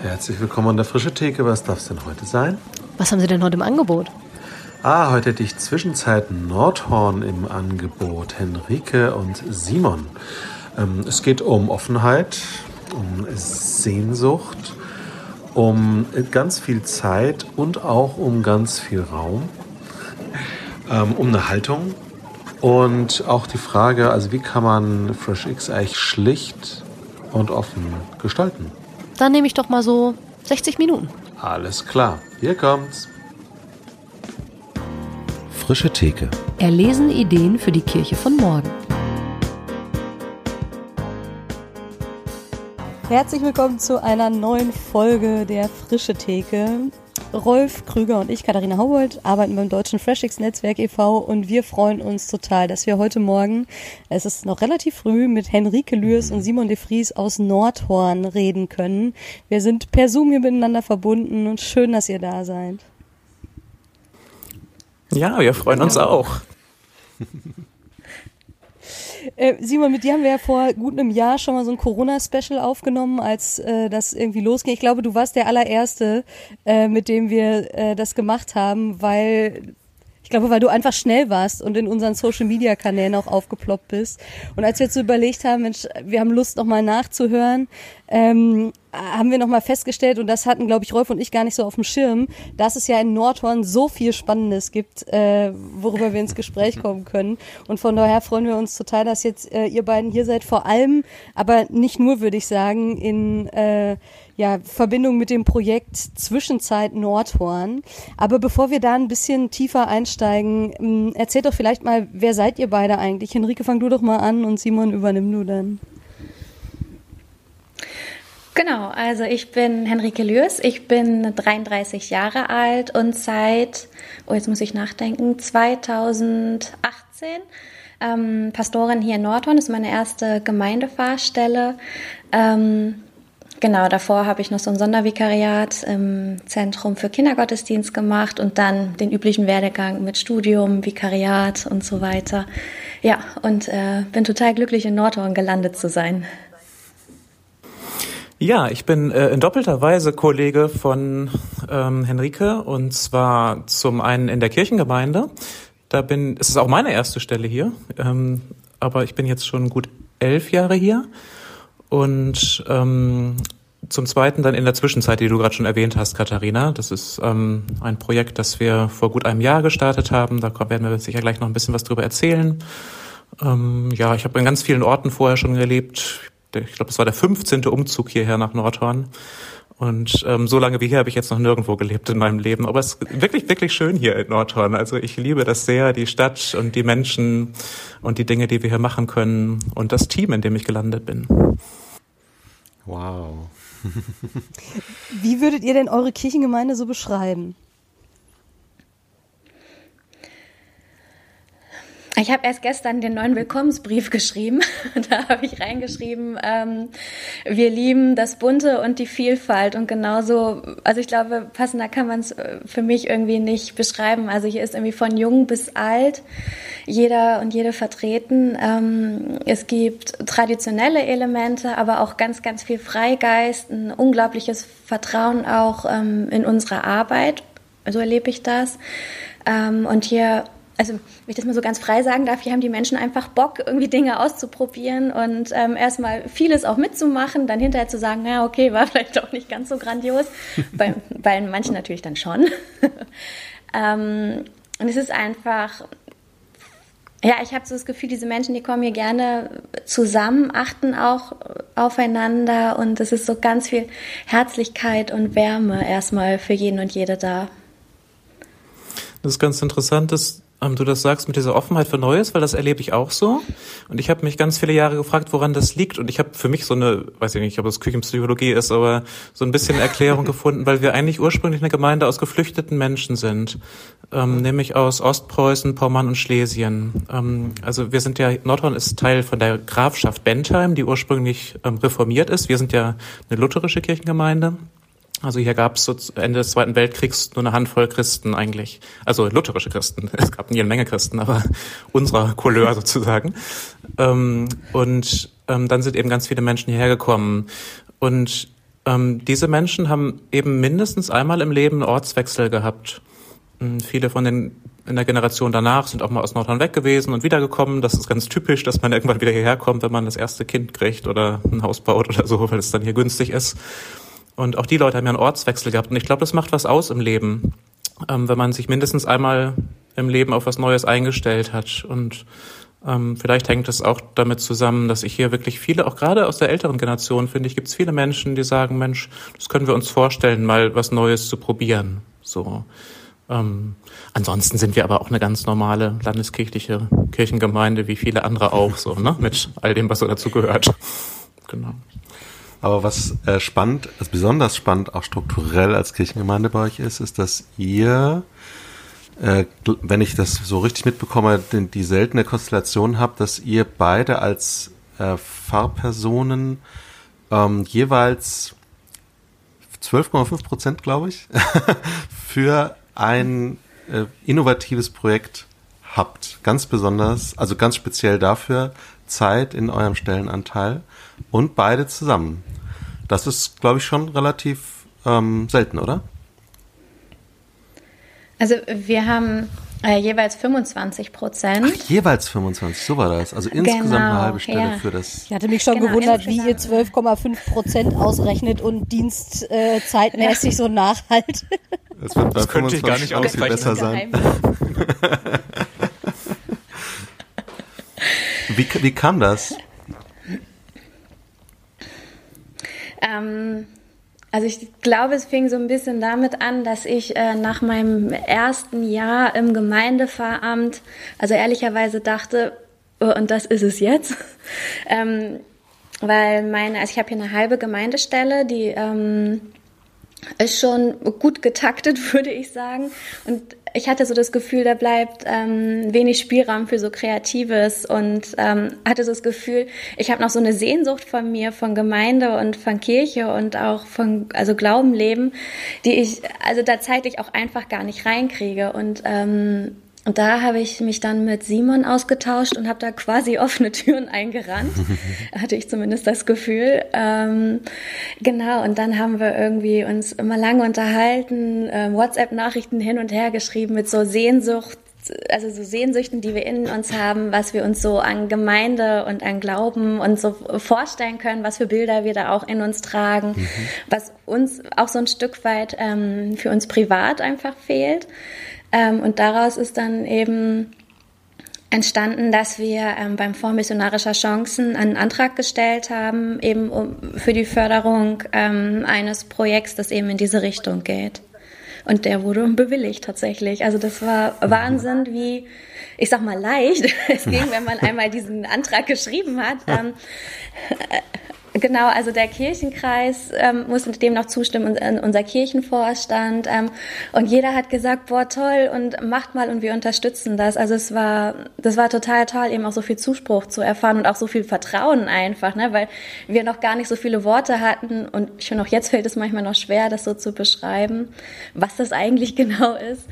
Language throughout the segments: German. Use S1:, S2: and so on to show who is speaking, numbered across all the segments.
S1: Herzlich willkommen an der Frische Theke. Was darf es denn heute sein?
S2: Was haben Sie denn heute im Angebot?
S1: Ah, heute hätte ich Zwischenzeit Nordhorn im Angebot. Henrike und Simon. Ähm, es geht um Offenheit, um Sehnsucht, um ganz viel Zeit und auch um ganz viel Raum, ähm, um eine Haltung und auch die Frage, also wie kann man Fresh X eigentlich schlicht und offen gestalten?
S2: Dann nehme ich doch mal so 60 Minuten.
S1: Alles klar, hier kommt's.
S3: Frische Theke.
S2: Erlesen Ideen für die Kirche von morgen. Herzlich willkommen zu einer neuen Folge der Frische Theke. Rolf Krüger und ich, Katharina Haubold, arbeiten beim Deutschen Freshix Netzwerk e.V. und wir freuen uns total, dass wir heute Morgen, es ist noch relativ früh, mit Henrike Lürs und Simon de Vries aus Nordhorn reden können. Wir sind per Zoom hier miteinander verbunden und schön, dass ihr da seid.
S4: Ja, wir freuen uns auch.
S2: Äh, Simon, mit dir haben wir ja vor gut einem Jahr schon mal so ein Corona-Special aufgenommen, als äh, das irgendwie losging. Ich glaube, du warst der allererste, äh, mit dem wir äh, das gemacht haben, weil ich glaube, weil du einfach schnell warst und in unseren Social Media Kanälen auch aufgeploppt bist. Und als wir jetzt so überlegt haben, Mensch, wir haben Lust nochmal nachzuhören, ähm, haben wir nochmal festgestellt, und das hatten, glaube ich, Rolf und ich gar nicht so auf dem Schirm, dass es ja in Nordhorn so viel Spannendes gibt, äh, worüber wir ins Gespräch kommen können. Und von daher freuen wir uns total, dass jetzt äh, ihr beiden hier seid, vor allem, aber nicht nur, würde ich sagen, in äh, ja, Verbindung mit dem Projekt Zwischenzeit Nordhorn. Aber bevor wir da ein bisschen tiefer einsteigen, ähm, erzählt doch vielleicht mal, wer seid ihr beide eigentlich? Henrike, fang du doch mal an und Simon, übernimm du dann.
S5: Genau, also ich bin Henrike Lürs, ich bin 33 Jahre alt und seit, oh jetzt muss ich nachdenken, 2018 ähm, Pastorin hier in Nordhorn, ist meine erste Gemeindefahrstelle. Ähm, genau, davor habe ich noch so ein Sondervikariat im Zentrum für Kindergottesdienst gemacht und dann den üblichen Werdegang mit Studium, Vikariat und so weiter. Ja, und äh, bin total glücklich in Nordhorn gelandet zu sein.
S4: Ja, ich bin äh, in doppelter Weise Kollege von ähm, Henrike und zwar zum einen in der Kirchengemeinde. Da bin, es ist auch meine erste Stelle hier, ähm, aber ich bin jetzt schon gut elf Jahre hier und ähm, zum Zweiten dann in der Zwischenzeit, die du gerade schon erwähnt hast, Katharina. Das ist ähm, ein Projekt, das wir vor gut einem Jahr gestartet haben. Da werden wir sicher gleich noch ein bisschen was drüber erzählen. Ähm, ja, ich habe in ganz vielen Orten vorher schon gelebt ich glaube, es war der 15. Umzug hierher nach Nordhorn. Und ähm, so lange wie hier habe ich jetzt noch nirgendwo gelebt in meinem Leben. Aber es ist wirklich, wirklich schön hier in Nordhorn. Also ich liebe das sehr, die Stadt und die Menschen und die Dinge, die wir hier machen können und das Team, in dem ich gelandet bin.
S1: Wow.
S2: wie würdet ihr denn eure Kirchengemeinde so beschreiben?
S5: Ich habe erst gestern den neuen Willkommensbrief geschrieben. da habe ich reingeschrieben, ähm, wir lieben das Bunte und die Vielfalt. Und genauso, also ich glaube, passender kann man es äh, für mich irgendwie nicht beschreiben. Also hier ist irgendwie von jung bis alt jeder und jede vertreten. Ähm, es gibt traditionelle Elemente, aber auch ganz, ganz viel Freigeist, ein unglaubliches Vertrauen auch ähm, in unsere Arbeit. So erlebe ich das. Ähm, und hier also wenn ich das mal so ganz frei sagen darf, hier haben die Menschen einfach Bock, irgendwie Dinge auszuprobieren und ähm, erstmal vieles auch mitzumachen, dann hinterher zu sagen, ja, okay, war vielleicht auch nicht ganz so grandios, bei, bei manchen natürlich dann schon. ähm, und es ist einfach, ja, ich habe so das Gefühl, diese Menschen, die kommen hier gerne zusammen, achten auch aufeinander und es ist so ganz viel Herzlichkeit und Wärme erstmal für jeden und jede da.
S4: Das ist ganz interessant, dass ähm, du das sagst mit dieser Offenheit für Neues, weil das erlebe ich auch so. Und ich habe mich ganz viele Jahre gefragt, woran das liegt. Und ich habe für mich so eine, weiß ich nicht, ob das Küchenpsychologie ist, aber so ein bisschen Erklärung gefunden, weil wir eigentlich ursprünglich eine Gemeinde aus geflüchteten Menschen sind, ähm, nämlich aus Ostpreußen, Pommern und Schlesien. Ähm, also wir sind ja, Nordhorn ist Teil von der Grafschaft Bentheim, die ursprünglich ähm, reformiert ist. Wir sind ja eine lutherische Kirchengemeinde. Also hier gab es so Ende des Zweiten Weltkriegs nur eine Handvoll Christen eigentlich. Also lutherische Christen. Es gab nie eine Menge Christen, aber unserer Couleur sozusagen. Ähm, und ähm, dann sind eben ganz viele Menschen hierher gekommen. Und ähm, diese Menschen haben eben mindestens einmal im Leben einen Ortswechsel gehabt. Ähm, viele von den in der Generation danach sind auch mal aus Nordhorn weg gewesen und wiedergekommen. Das ist ganz typisch, dass man irgendwann wieder hierher kommt, wenn man das erste Kind kriegt oder ein Haus baut oder so, weil es dann hier günstig ist. Und auch die Leute haben ja einen Ortswechsel gehabt. Und ich glaube, das macht was aus im Leben, ähm, wenn man sich mindestens einmal im Leben auf was Neues eingestellt hat. Und ähm, vielleicht hängt es auch damit zusammen, dass ich hier wirklich viele, auch gerade aus der älteren Generation, finde ich, gibt es viele Menschen, die sagen, Mensch, das können wir uns vorstellen, mal was Neues zu probieren. So. Ähm, ansonsten sind wir aber auch eine ganz normale landeskirchliche Kirchengemeinde, wie viele andere auch, so, ne? Mit all dem, was so dazu gehört. Genau.
S1: Aber was äh, spannend, also besonders spannend auch strukturell als Kirchengemeinde bei euch ist, ist, dass ihr äh, wenn ich das so richtig mitbekomme, die, die seltene Konstellation habt, dass ihr beide als äh, Fahrpersonen ähm, jeweils 12,5 Prozent, glaube ich, für ein äh, innovatives Projekt habt. Ganz besonders, also ganz speziell dafür Zeit in eurem Stellenanteil und beide zusammen. Das ist, glaube ich, schon relativ ähm, selten, oder?
S5: Also wir haben äh, jeweils 25 Prozent.
S1: jeweils 25, so war das. Also insgesamt genau, eine halbe Stelle ja. für das.
S2: Ich hatte mich schon genau, gewundert, wie ihr 12,5 Prozent ausrechnet und dienstzeitmäßig äh, so nachhaltet.
S1: Das wird bei das könnte ich gar nicht auch viel besser sein. wie, wie kam das?
S5: Ähm, also ich glaube, es fing so ein bisschen damit an, dass ich äh, nach meinem ersten Jahr im Gemeindeveramt, also ehrlicherweise dachte, oh, und das ist es jetzt. ähm, weil meine, also ich habe hier eine halbe Gemeindestelle, die ähm, ist schon gut getaktet, würde ich sagen. Und ich hatte so das Gefühl, da bleibt ähm, wenig Spielraum für so Kreatives und ähm, hatte so das Gefühl, ich habe noch so eine Sehnsucht von mir, von Gemeinde und von Kirche und auch von also Glaubenleben, die ich also da zeitlich auch einfach gar nicht reinkriege. Und ähm, und da habe ich mich dann mit Simon ausgetauscht und habe da quasi offene Türen eingerannt. Hatte ich zumindest das Gefühl. Ähm, genau, und dann haben wir irgendwie uns immer lange unterhalten, äh, WhatsApp-Nachrichten hin und her geschrieben mit so Sehnsucht, also so Sehnsüchten, die wir in uns haben, was wir uns so an Gemeinde und an Glauben und so vorstellen können, was für Bilder wir da auch in uns tragen, mhm. was uns auch so ein Stück weit ähm, für uns privat einfach fehlt. Ähm, und daraus ist dann eben entstanden, dass wir ähm, beim Fonds missionarischer Chancen einen Antrag gestellt haben, eben um, für die Förderung ähm, eines Projekts, das eben in diese Richtung geht. Und der wurde bewilligt tatsächlich. Also das war Wahnsinn, wie, ich sag mal, leicht es ging, wenn man einmal diesen Antrag geschrieben hat. Ähm, Genau, also der Kirchenkreis ähm, musste dem noch zustimmen und unser Kirchenvorstand. Ähm, und jeder hat gesagt, boah, toll und macht mal und wir unterstützen das. Also es war, das war total toll, eben auch so viel Zuspruch zu erfahren und auch so viel Vertrauen einfach, ne, weil wir noch gar nicht so viele Worte hatten und ich finde auch jetzt fällt es manchmal noch schwer, das so zu beschreiben, was das eigentlich genau ist.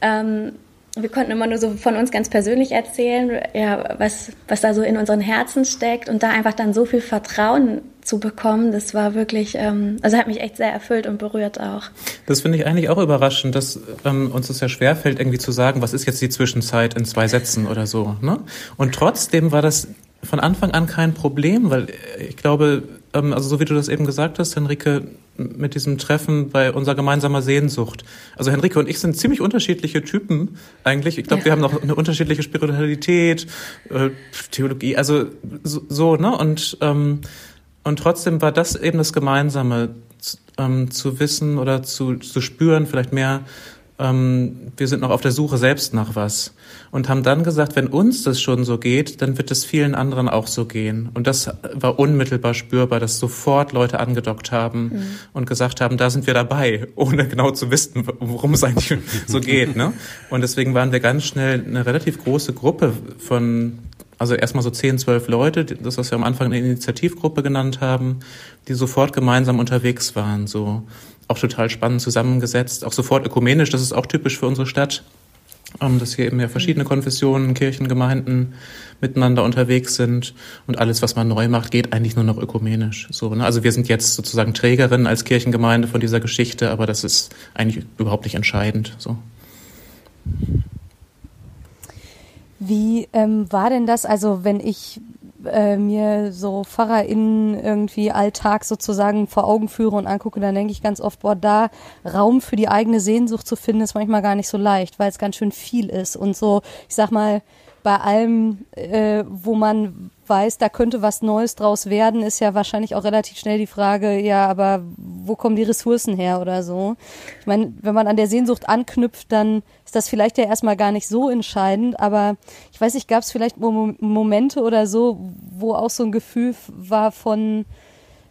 S5: Ähm, wir konnten immer nur so von uns ganz persönlich erzählen, ja, was, was da so in unseren Herzen steckt und da einfach dann so viel Vertrauen zu bekommen, das war wirklich, ähm, also hat mich echt sehr erfüllt und berührt auch.
S4: Das finde ich eigentlich auch überraschend, dass ähm, uns das ja schwerfällt, irgendwie zu sagen, was ist jetzt die Zwischenzeit in zwei Sätzen oder so. Ne? Und trotzdem war das von Anfang an kein Problem, weil ich glaube, ähm, also so wie du das eben gesagt hast, Henrike, mit diesem Treffen bei unserer gemeinsamer Sehnsucht. Also Henrike und ich sind ziemlich unterschiedliche Typen eigentlich. Ich glaube, ja. wir haben noch eine unterschiedliche Spiritualität, äh, Theologie, also so, so ne? Und ähm, und trotzdem war das eben das Gemeinsame, ähm, zu wissen oder zu, zu spüren, vielleicht mehr, ähm, wir sind noch auf der Suche selbst nach was. Und haben dann gesagt, wenn uns das schon so geht, dann wird es vielen anderen auch so gehen. Und das war unmittelbar spürbar, dass sofort Leute angedockt haben mhm. und gesagt haben, da sind wir dabei, ohne genau zu wissen, worum es eigentlich so geht. Ne? Und deswegen waren wir ganz schnell eine relativ große Gruppe von also erstmal so 10, 12 Leute, das, was wir am Anfang eine Initiativgruppe genannt haben, die sofort gemeinsam unterwegs waren, so auch total spannend zusammengesetzt, auch sofort ökumenisch, das ist auch typisch für unsere Stadt. ähm, dass hier eben ja verschiedene Konfessionen, Kirchen, Gemeinden miteinander unterwegs sind und alles, was man neu macht, geht eigentlich nur noch ökumenisch. So, ne? Also wir sind jetzt sozusagen Trägerin als Kirchengemeinde von dieser Geschichte, aber das ist eigentlich überhaupt nicht entscheidend. So.
S2: Wie ähm, war denn das? Also wenn ich äh, mir so PfarrerInnen irgendwie Alltag sozusagen vor Augen führe und angucke, dann denke ich ganz oft, boah, da Raum für die eigene Sehnsucht zu finden, ist manchmal gar nicht so leicht, weil es ganz schön viel ist. Und so, ich sag mal, bei allem, äh, wo man weiß, da könnte was Neues draus werden, ist ja wahrscheinlich auch relativ schnell die Frage, ja, aber wo kommen die Ressourcen her oder so? Ich meine, wenn man an der Sehnsucht anknüpft, dann ist das vielleicht ja erstmal gar nicht so entscheidend, aber ich weiß nicht, gab es vielleicht Momente oder so, wo auch so ein Gefühl war von,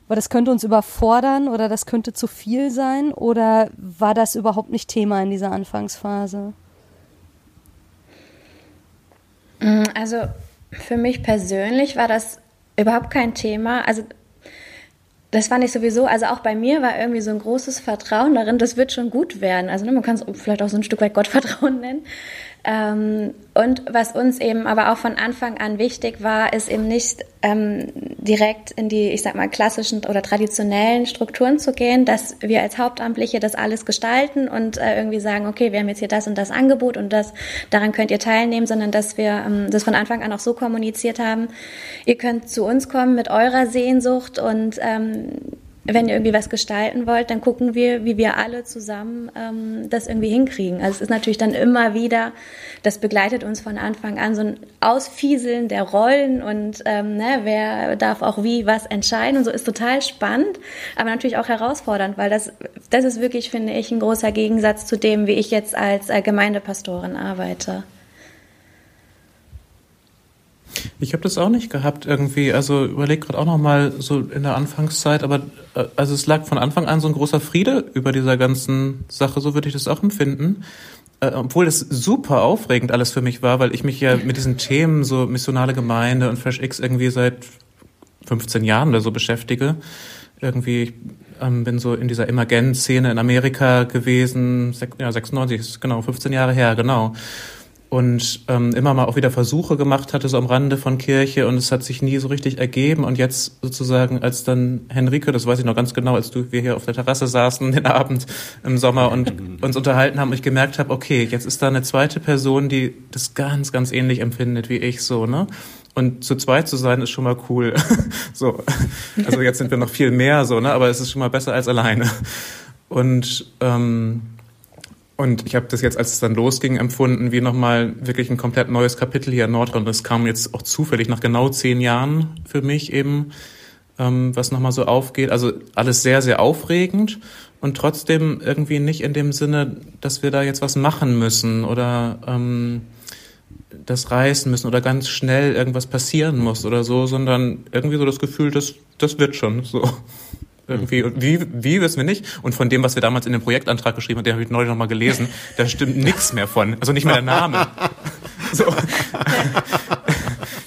S2: weil das könnte uns überfordern oder das könnte zu viel sein oder war das überhaupt nicht Thema in dieser Anfangsphase?
S5: Mm, also für mich persönlich war das überhaupt kein Thema. Also das fand ich sowieso, also auch bei mir war irgendwie so ein großes Vertrauen darin, das wird schon gut werden. Also ne, man kann es vielleicht auch so ein Stück weit Gottvertrauen nennen. Ähm, und was uns eben aber auch von Anfang an wichtig war, ist eben nicht ähm, direkt in die, ich sag mal, klassischen oder traditionellen Strukturen zu gehen, dass wir als Hauptamtliche das alles gestalten und äh, irgendwie sagen, okay, wir haben jetzt hier das und das Angebot und das, daran könnt ihr teilnehmen, sondern dass wir ähm, das von Anfang an auch so kommuniziert haben, ihr könnt zu uns kommen mit eurer Sehnsucht und ähm, wenn ihr irgendwie was gestalten wollt, dann gucken wir, wie wir alle zusammen ähm, das irgendwie hinkriegen. Also es ist natürlich dann immer wieder, das begleitet uns von Anfang an, so ein Ausfieseln der Rollen und ähm, ne, wer darf auch wie was entscheiden und so ist total spannend, aber natürlich auch herausfordernd, weil das, das ist wirklich, finde ich, ein großer Gegensatz zu dem, wie ich jetzt als äh, Gemeindepastorin arbeite.
S4: Ich habe das auch nicht gehabt irgendwie. Also überleg gerade auch noch mal so in der Anfangszeit, aber äh, also es lag von Anfang an so ein großer Friede über dieser ganzen Sache. So würde ich das auch empfinden. Äh, obwohl es super aufregend alles für mich war, weil ich mich ja mit diesen Themen so missionale Gemeinde und Fresh X irgendwie seit 15 Jahren oder so beschäftige. Irgendwie ich, ähm, bin so in dieser Emergent-Szene in Amerika gewesen. Ja, 96 ist genau 15 Jahre her, genau und ähm, immer mal auch wieder Versuche gemacht hatte, so am Rande von Kirche und es hat sich nie so richtig ergeben und jetzt sozusagen, als dann Henrike, das weiß ich noch ganz genau, als du, wir hier auf der Terrasse saßen den Abend im Sommer und uns unterhalten haben und ich gemerkt habe, okay, jetzt ist da eine zweite Person, die das ganz, ganz ähnlich empfindet wie ich so, ne? Und zu zweit zu sein ist schon mal cool. so, also jetzt sind wir noch viel mehr so, ne? Aber es ist schon mal besser als alleine. Und ähm, und ich habe das jetzt, als es dann losging, empfunden wie nochmal wirklich ein komplett neues Kapitel hier in Nordrhein. Das kam jetzt auch zufällig nach genau zehn Jahren für mich eben, ähm, was nochmal so aufgeht. Also alles sehr, sehr aufregend und trotzdem irgendwie nicht in dem Sinne, dass wir da jetzt was machen müssen oder ähm, das reißen müssen oder ganz schnell irgendwas passieren muss oder so, sondern irgendwie so das Gefühl, das, das wird schon so. Irgendwie, wie, wie wissen wir nicht. Und von dem, was wir damals in dem Projektantrag geschrieben haben, den habe ich neulich nochmal gelesen, da stimmt nichts mehr von. Also nicht mehr der Name. So.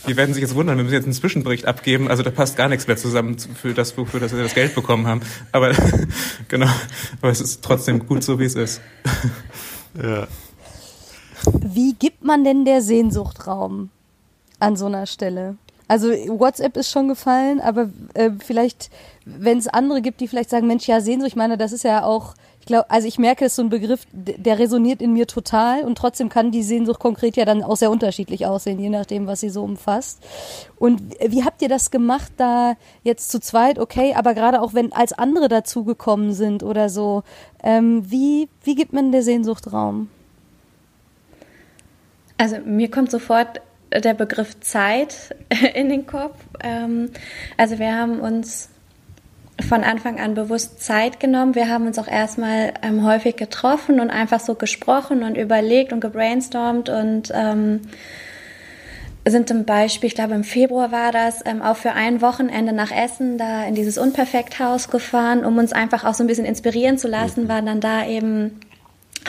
S4: Die werden sich jetzt wundern, wir müssen jetzt einen Zwischenbericht abgeben. Also da passt gar nichts mehr zusammen für das, wofür wir das Geld bekommen haben. Aber genau, aber es ist trotzdem gut so, wie es ist.
S2: Ja. Wie gibt man denn der Sehnsucht Raum an so einer Stelle? Also WhatsApp ist schon gefallen, aber äh, vielleicht, wenn es andere gibt, die vielleicht sagen, Mensch, ja, Sehnsucht, ich meine, das ist ja auch, ich glaube, also ich merke, es ist so ein Begriff, der resoniert in mir total und trotzdem kann die Sehnsucht konkret ja dann auch sehr unterschiedlich aussehen, je nachdem, was sie so umfasst. Und wie habt ihr das gemacht, da jetzt zu zweit, okay, aber gerade auch wenn als andere dazugekommen sind oder so, ähm, wie, wie gibt man der Sehnsucht Raum?
S5: Also mir kommt sofort der Begriff Zeit in den Kopf. Ähm, also wir haben uns von Anfang an bewusst Zeit genommen. Wir haben uns auch erstmal ähm, häufig getroffen und einfach so gesprochen und überlegt und gebrainstormt und ähm, sind zum Beispiel, ich glaube im Februar war das, ähm, auch für ein Wochenende nach Essen da in dieses Unperfekthaus gefahren, um uns einfach auch so ein bisschen inspirieren zu lassen, mhm. waren dann da eben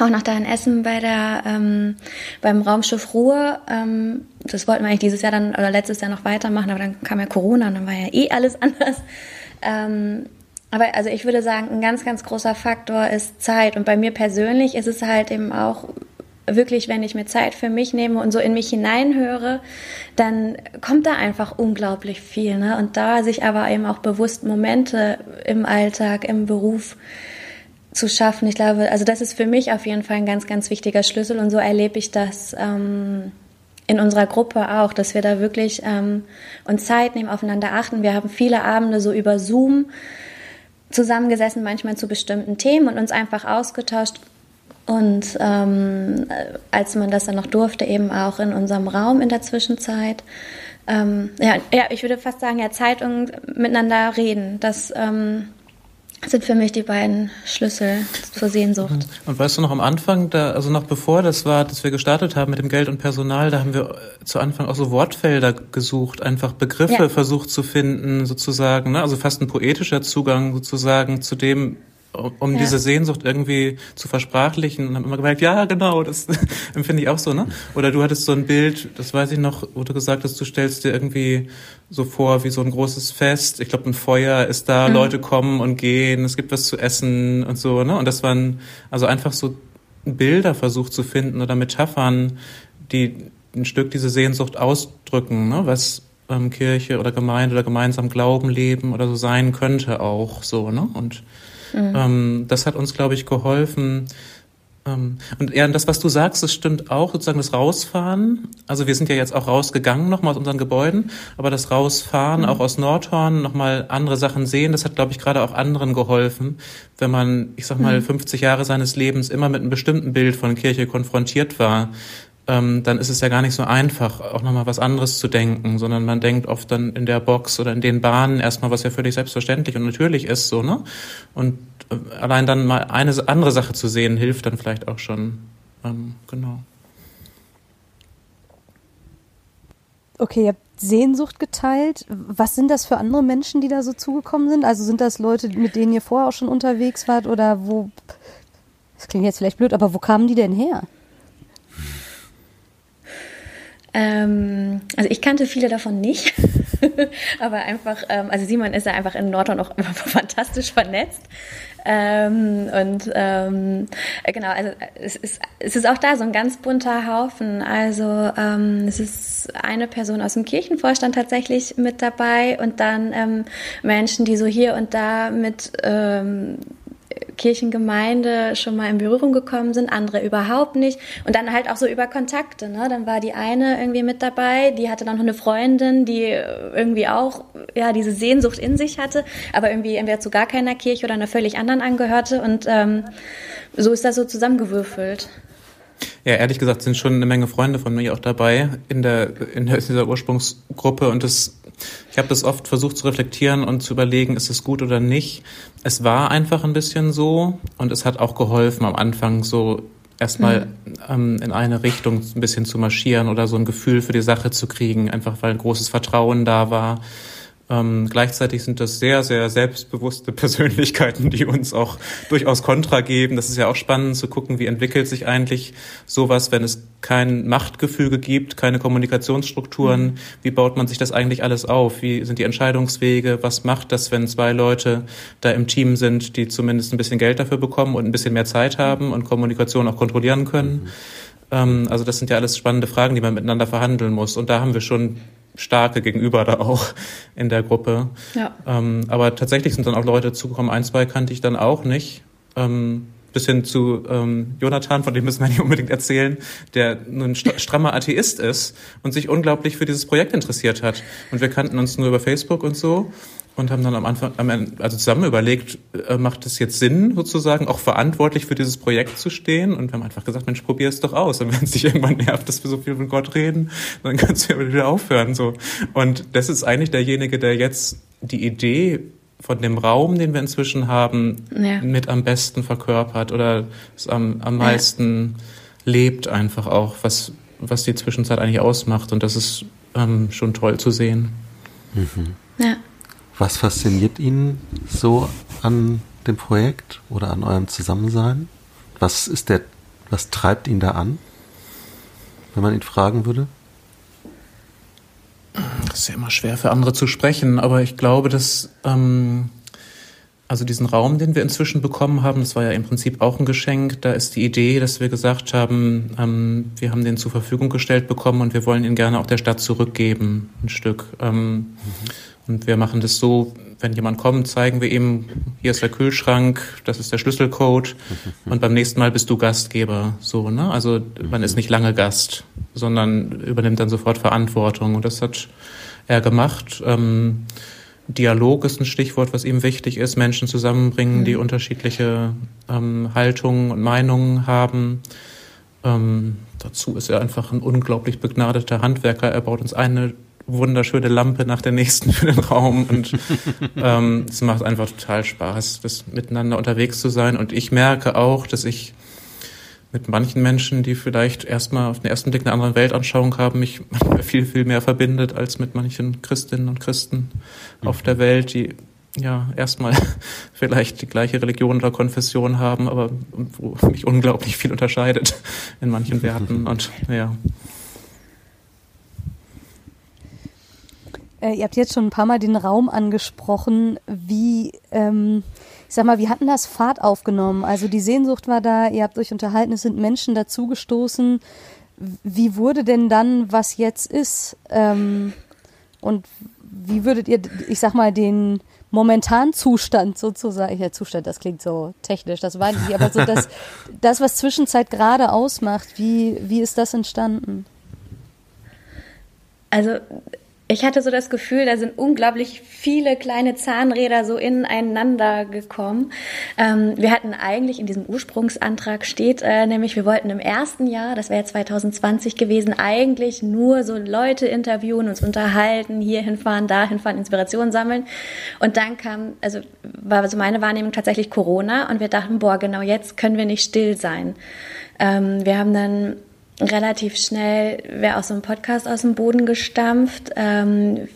S5: auch nach da in Essen bei der ähm, beim Raumschiff Ruhe. Ähm, das wollten wir eigentlich dieses Jahr dann oder letztes Jahr noch weitermachen, aber dann kam ja Corona und dann war ja eh alles anders. Ähm, aber also ich würde sagen, ein ganz, ganz großer Faktor ist Zeit. Und bei mir persönlich ist es halt eben auch wirklich, wenn ich mir Zeit für mich nehme und so in mich hineinhöre, dann kommt da einfach unglaublich viel. Ne? Und da sich aber eben auch bewusst Momente im Alltag, im Beruf zu schaffen. Ich glaube, also das ist für mich auf jeden Fall ein ganz, ganz wichtiger Schlüssel und so erlebe ich das ähm, in unserer Gruppe auch, dass wir da wirklich ähm, uns Zeit nehmen, aufeinander achten. Wir haben viele Abende so über Zoom zusammengesessen, manchmal zu bestimmten Themen und uns einfach ausgetauscht. Und ähm, als man das dann noch durfte, eben auch in unserem Raum in der Zwischenzeit. Ähm, ja, ja, ich würde fast sagen, ja, Zeit und miteinander reden. Das ähm, sind für mich die beiden Schlüssel zur Sehnsucht. Und,
S4: weißt du noch am Anfang, da, also noch bevor das war, dass wir gestartet haben mit dem Geld und Personal, da haben wir äh, zu Anfang auch so Wortfelder gesucht, einfach Begriffe ja. versucht zu finden, sozusagen, ne? also fast ein poetischer Zugang sozusagen zu dem, um ja. diese Sehnsucht irgendwie zu versprachlichen und haben immer gemerkt, ja, genau, das empfinde ich auch so, ne? Oder du hattest so ein Bild, das weiß ich noch, wo du gesagt hast, du stellst dir irgendwie so vor wie so ein großes Fest. Ich glaube, ein Feuer ist da, mhm. Leute kommen und gehen, es gibt was zu essen und so, ne? Und das waren also einfach so Bilder versucht zu finden oder Metaphern, die ein Stück diese Sehnsucht ausdrücken, ne? Was ähm, Kirche oder Gemeinde oder gemeinsam Glauben leben oder so sein könnte auch so, ne? Und Mhm. Ähm, das hat uns, glaube ich, geholfen. Ähm, und ja, das, was du sagst, das stimmt auch, sozusagen das Rausfahren. Also wir sind ja jetzt auch rausgegangen nochmal aus unseren Gebäuden, aber das Rausfahren, mhm. auch aus Nordhorn, nochmal andere Sachen sehen, das hat, glaube ich, gerade auch anderen geholfen, wenn man, ich sag mal, mhm. 50 Jahre seines Lebens immer mit einem bestimmten Bild von Kirche konfrontiert war ähm, dann ist es ja gar nicht so einfach, auch nochmal was anderes zu denken, sondern man denkt oft dann in der Box oder in den Bahnen erstmal, was ja völlig selbstverständlich und natürlich ist, so, ne? Und äh, allein dann mal eine andere Sache zu sehen, hilft dann vielleicht auch schon. Ähm, genau.
S2: Okay, ihr habt Sehnsucht geteilt. Was sind das für andere Menschen, die da so zugekommen sind? Also sind das Leute, mit denen ihr vorher auch schon unterwegs wart oder wo? Das klingt jetzt vielleicht blöd, aber wo kamen die denn her?
S5: Ähm, also ich kannte viele davon nicht, aber einfach, ähm, also Simon ist ja einfach in Nordhorn auch fantastisch vernetzt. Ähm, und ähm, genau, also es ist, es ist auch da so ein ganz bunter Haufen. Also ähm, es ist eine Person aus dem Kirchenvorstand tatsächlich mit dabei und dann ähm, Menschen, die so hier und da mit ähm, Kirchengemeinde schon mal in Berührung gekommen sind, andere überhaupt nicht. Und dann halt auch so über Kontakte. Ne? Dann war die eine irgendwie mit dabei, die hatte dann noch eine Freundin, die irgendwie auch ja diese Sehnsucht in sich hatte, aber irgendwie entweder zu gar keiner Kirche oder einer völlig anderen angehörte. Und ähm, so ist das so zusammengewürfelt.
S4: Ja, ehrlich gesagt sind schon eine Menge Freunde von mir auch dabei in der in dieser Ursprungsgruppe und das ich habe das oft versucht zu reflektieren und zu überlegen, ist es gut oder nicht. Es war einfach ein bisschen so und es hat auch geholfen am Anfang so erstmal mhm. ähm, in eine Richtung ein bisschen zu marschieren oder so ein Gefühl für die Sache zu kriegen, einfach weil ein großes Vertrauen da war. Ähm, gleichzeitig sind das sehr, sehr selbstbewusste Persönlichkeiten, die uns auch durchaus Kontra geben. Das ist ja auch spannend zu gucken, wie entwickelt sich eigentlich sowas, wenn es kein Machtgefüge gibt, keine Kommunikationsstrukturen. Mhm. Wie baut man sich das eigentlich alles auf? Wie sind die Entscheidungswege? Was macht das, wenn zwei Leute da im Team sind, die zumindest ein bisschen Geld dafür bekommen und ein bisschen mehr Zeit haben und Kommunikation auch kontrollieren können? Mhm. Ähm, also das sind ja alles spannende Fragen, die man miteinander verhandeln muss. Und da haben wir schon starke Gegenüber da auch in der Gruppe. Ja. Ähm, aber tatsächlich sind dann auch Leute zugekommen, ein, zwei kannte ich dann auch nicht. Ähm, bis hin zu ähm, Jonathan, von dem müssen wir nicht unbedingt erzählen, der ein strammer Atheist ist und sich unglaublich für dieses Projekt interessiert hat. Und wir kannten uns nur über Facebook und so und haben dann am Anfang, also zusammen überlegt, äh, macht es jetzt Sinn, sozusagen auch verantwortlich für dieses Projekt zu stehen? Und wir haben einfach gesagt, Mensch, probier es doch aus. Und wenn es dich irgendwann nervt, dass wir so viel von Gott reden, dann kannst du ja wieder aufhören. So. Und das ist eigentlich derjenige, der jetzt die Idee von dem Raum, den wir inzwischen haben, ja. mit am besten verkörpert oder es am, am meisten ja. lebt einfach auch, was, was die Zwischenzeit eigentlich ausmacht. Und das ist ähm, schon toll zu sehen.
S1: Mhm. Ja. Was fasziniert ihn so an dem Projekt oder an eurem Zusammensein? Was ist der, was treibt ihn da an, wenn man ihn fragen würde?
S4: Das ist ja immer schwer für andere zu sprechen, aber ich glaube, dass ähm, Also diesen Raum, den wir inzwischen bekommen haben, das war ja im Prinzip auch ein Geschenk. Da ist die Idee, dass wir gesagt haben, ähm, wir haben den zur Verfügung gestellt bekommen und wir wollen ihn gerne auch der Stadt zurückgeben, ein Stück. Ähm, mhm. Und wir machen das so, wenn jemand kommt, zeigen wir ihm, hier ist der Kühlschrank, das ist der Schlüsselcode mhm. und beim nächsten Mal bist du Gastgeber. So, ne? Also man ist nicht lange Gast, sondern übernimmt dann sofort Verantwortung. Und das hat er gemacht. Ähm, Dialog ist ein Stichwort, was ihm wichtig ist. Menschen zusammenbringen, die mhm. unterschiedliche ähm, Haltungen und Meinungen haben. Ähm, dazu ist er einfach ein unglaublich begnadeter Handwerker. Er baut uns eine wunderschöne Lampe nach der nächsten für den Raum und ähm, es macht einfach total Spaß, das miteinander unterwegs zu sein. Und ich merke auch, dass ich mit manchen Menschen, die vielleicht erstmal auf den ersten Blick eine andere Weltanschauung haben, mich viel, viel mehr verbindet als mit manchen Christinnen und Christen auf der Welt, die ja erstmal vielleicht die gleiche Religion oder Konfession haben, aber wo mich unglaublich viel unterscheidet in manchen Werten und ja.
S2: Äh, ihr habt jetzt schon ein paar Mal den Raum angesprochen. Wie, ähm, ich sag mal, wie hatten das Fahrt aufgenommen? Also die Sehnsucht war da, ihr habt euch unterhalten, es sind Menschen dazugestoßen. Wie wurde denn dann, was jetzt ist? Ähm, und wie würdet ihr, ich sag mal, den momentanen Zustand sozusagen, ja, Zustand, das klingt so technisch, das weiß ich, aber so das, das was Zwischenzeit gerade ausmacht, wie, wie ist das entstanden?
S5: Also ich hatte so das Gefühl, da sind unglaublich viele kleine Zahnräder so ineinander gekommen. Ähm, wir hatten eigentlich in diesem Ursprungsantrag steht, äh, nämlich wir wollten im ersten Jahr, das wäre 2020 gewesen, eigentlich nur so Leute interviewen, uns unterhalten, hier hinfahren, da hinfahren, Inspiration sammeln. Und dann kam, also war so meine Wahrnehmung tatsächlich Corona und wir dachten, boah, genau jetzt können wir nicht still sein. Ähm, wir haben dann relativ schnell wäre auch so ein Podcast aus dem Boden gestampft. Ähm,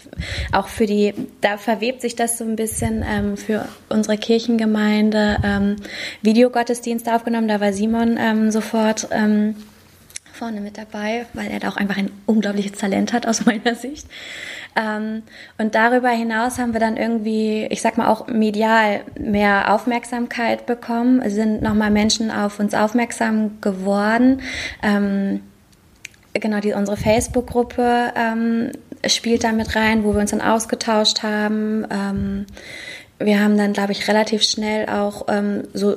S5: auch für die, da verwebt sich das so ein bisschen ähm, für unsere Kirchengemeinde. Ähm, Videogottesdienst aufgenommen, da war Simon ähm, sofort ähm, vorne mit dabei, weil er da auch einfach ein unglaubliches Talent hat aus meiner Sicht. Ähm, und darüber hinaus haben wir dann irgendwie, ich sag mal auch medial mehr Aufmerksamkeit bekommen, sind nochmal Menschen auf uns aufmerksam geworden. Ähm, genau, die, unsere Facebook-Gruppe ähm, spielt da mit rein, wo wir uns dann ausgetauscht haben. Ähm, wir haben dann, glaube ich, relativ schnell auch ähm, so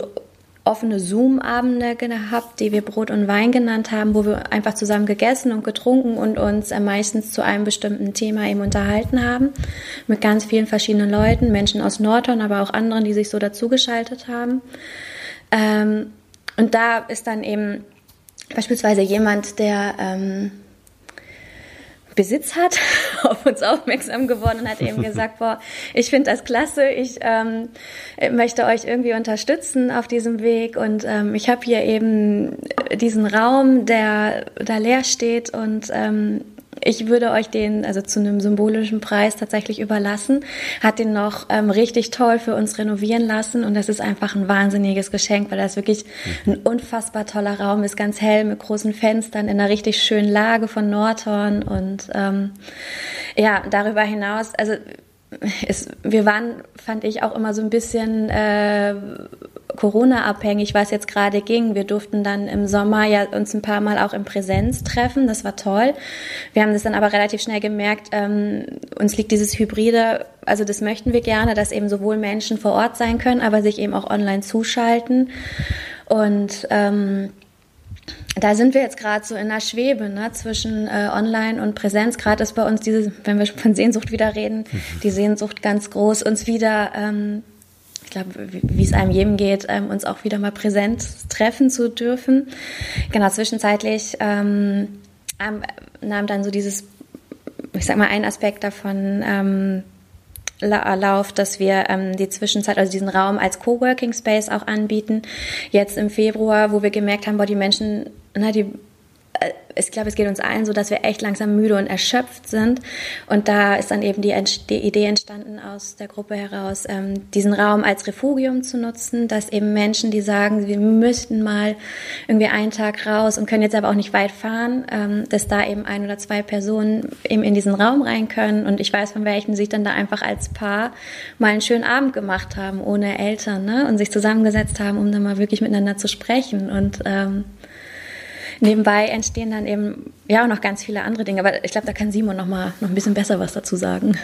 S5: offene Zoom-Abende gehabt, die wir Brot und Wein genannt haben, wo wir einfach zusammen gegessen und getrunken und uns äh, meistens zu einem bestimmten Thema eben unterhalten haben. Mit ganz vielen verschiedenen Leuten, Menschen aus Nordhorn, aber auch anderen, die sich so dazugeschaltet haben. Ähm, und da ist dann eben beispielsweise jemand, der ähm, Besitz hat, auf uns aufmerksam geworden und hat eben gesagt, boah, ich finde das klasse, ich ähm, möchte euch irgendwie unterstützen auf diesem Weg. Und ähm, ich habe hier eben diesen Raum, der da leer steht und ähm, ich würde euch den also zu einem symbolischen Preis tatsächlich überlassen. Hat den noch ähm, richtig toll für uns renovieren lassen und das ist einfach ein wahnsinniges Geschenk, weil das wirklich ein unfassbar toller Raum ist, ganz hell mit großen Fenstern in einer richtig schönen Lage von Nordhorn und ähm, ja darüber hinaus also es, wir waren, fand ich, auch immer so ein bisschen äh, Corona-abhängig, was jetzt gerade ging. Wir durften dann im Sommer ja uns ein paar Mal auch in Präsenz treffen. Das war toll. Wir haben das dann aber relativ schnell gemerkt, ähm, uns liegt dieses Hybride, also das möchten wir gerne, dass eben sowohl Menschen vor Ort sein können, aber sich eben auch online zuschalten. Und ähm, da sind wir jetzt gerade so in der Schwebe ne, zwischen äh, Online und Präsenz. Gerade ist bei uns diese, wenn wir von Sehnsucht wieder reden, die Sehnsucht ganz groß, uns wieder ähm, glaube, wie es einem jedem geht, ähm, uns auch wieder mal präsent treffen zu dürfen. Genau, zwischenzeitlich ähm, nahm dann so dieses, ich sag mal, ein Aspekt davon ähm, Lauf, dass wir ähm, die Zwischenzeit, also diesen Raum als Coworking Space auch anbieten. Jetzt im Februar, wo wir gemerkt haben, boah, die Menschen, na, die äh, ich glaube, es geht uns allen so, dass wir echt langsam müde und erschöpft sind. Und da ist dann eben die, die Idee entstanden aus der Gruppe heraus, ähm, diesen Raum als Refugium zu nutzen, dass eben Menschen, die sagen, wir müssten mal irgendwie einen Tag raus und können jetzt aber auch nicht weit fahren, ähm, dass da eben ein oder zwei Personen eben in diesen Raum rein können. Und ich weiß, von welchen sich dann da einfach als Paar mal einen schönen Abend gemacht haben, ohne Eltern, ne? Und sich zusammengesetzt haben, um dann mal wirklich miteinander zu sprechen. Und ähm, nebenbei entstehen dann eben ja auch noch ganz viele andere Dinge. Aber ich glaube, da kann Simon noch mal noch ein bisschen besser was dazu sagen.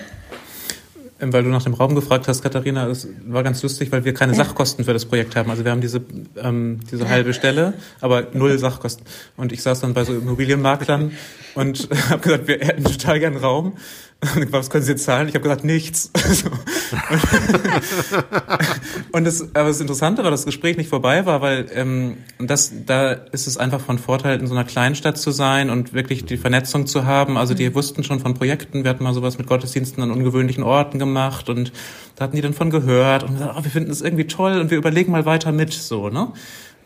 S4: Ähm, weil du nach dem Raum gefragt hast, Katharina, es war ganz lustig, weil wir keine ja. Sachkosten für das Projekt haben. Also wir haben diese, ähm, diese halbe Stelle, aber null Sachkosten. Und ich saß dann bei so Immobilienmaklern und habe gesagt, wir hätten total gern Raum. Was können Sie jetzt zahlen? Ich habe gesagt, nichts. und das, aber das Interessante war, dass das Gespräch nicht vorbei war, weil ähm, das, da ist es einfach von Vorteil, in so einer Kleinstadt zu sein und wirklich die Vernetzung zu haben. Also die wussten schon von Projekten, wir hatten mal sowas mit Gottesdiensten an ungewöhnlichen Orten gemacht und da hatten die dann von gehört und gesagt, oh, wir finden es irgendwie toll und wir überlegen mal weiter mit, so, ne?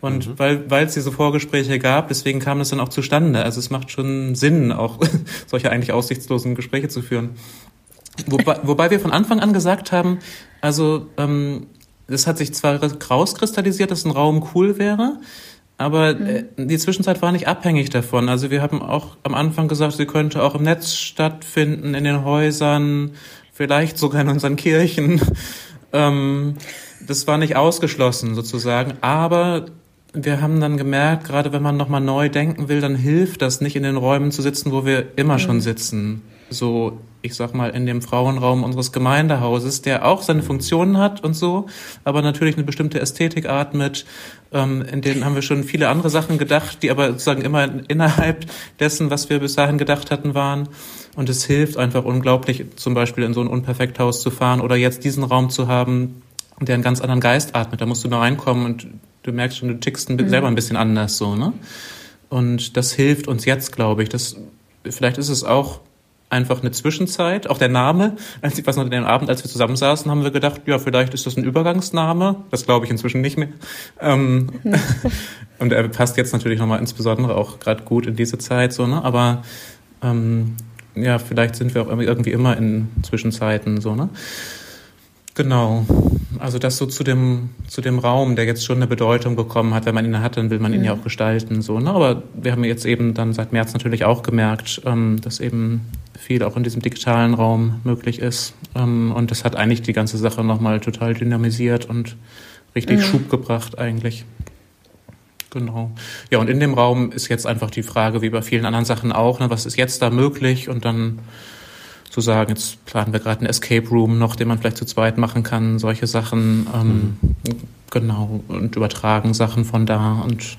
S4: Und mhm. weil, weil es diese Vorgespräche gab, deswegen kam es dann auch zustande. Also es macht schon Sinn, auch solche eigentlich aussichtslosen Gespräche zu führen. Wobei, wobei wir von Anfang an gesagt haben, also ähm, es hat sich zwar rauskristallisiert, dass ein Raum cool wäre, aber mhm. äh, die Zwischenzeit war nicht abhängig davon. Also wir haben auch am Anfang gesagt, sie könnte auch im Netz stattfinden, in den Häusern, vielleicht sogar in unseren Kirchen. Ähm, das war nicht ausgeschlossen sozusagen, aber wir haben dann gemerkt, gerade wenn man nochmal neu denken will, dann hilft das nicht in den Räumen zu sitzen, wo wir immer mhm. schon sitzen. So, ich sag mal, in dem Frauenraum unseres Gemeindehauses, der auch seine Funktionen hat und so, aber natürlich eine bestimmte Ästhetik atmet. Ähm, in denen haben wir schon viele andere Sachen gedacht, die aber sozusagen immer innerhalb dessen, was wir bis dahin gedacht hatten, waren. Und es hilft einfach unglaublich, zum Beispiel in so ein Unperfekthaus zu fahren oder jetzt diesen Raum zu haben, der einen ganz anderen Geist atmet. Da musst du nur reinkommen und du merkst schon, du tickst ein, mhm. selber ein bisschen anders so, ne? Und das hilft uns jetzt, glaube ich. Das, vielleicht ist es auch einfach eine Zwischenzeit. Auch der Name, als ich weiß noch, den Abend, als wir zusammensaßen, haben wir gedacht, ja, vielleicht ist das ein Übergangsname. Das glaube ich inzwischen nicht mehr. Ähm, mhm. und er passt jetzt natürlich nochmal insbesondere auch gerade gut in diese Zeit, so, ne? Aber ähm, ja, vielleicht sind wir auch irgendwie immer in Zwischenzeiten, so, ne? Genau. Also das so zu dem, zu dem Raum, der jetzt schon eine Bedeutung bekommen hat. Wenn man ihn hat, dann will man ihn mhm. ja auch gestalten. So, ne? Aber wir haben jetzt eben dann seit März natürlich auch gemerkt, ähm, dass eben viel auch in diesem digitalen Raum möglich ist. Ähm, und das hat eigentlich die ganze Sache nochmal total dynamisiert und richtig mhm. Schub gebracht eigentlich. Genau. Ja, und in dem Raum ist jetzt einfach die Frage, wie bei vielen anderen Sachen auch, ne, was ist jetzt da möglich? Und dann zu sagen, jetzt planen wir gerade einen Escape Room noch, den man vielleicht zu zweit machen kann, solche Sachen. Ähm, mhm. Genau, und übertragen Sachen von da und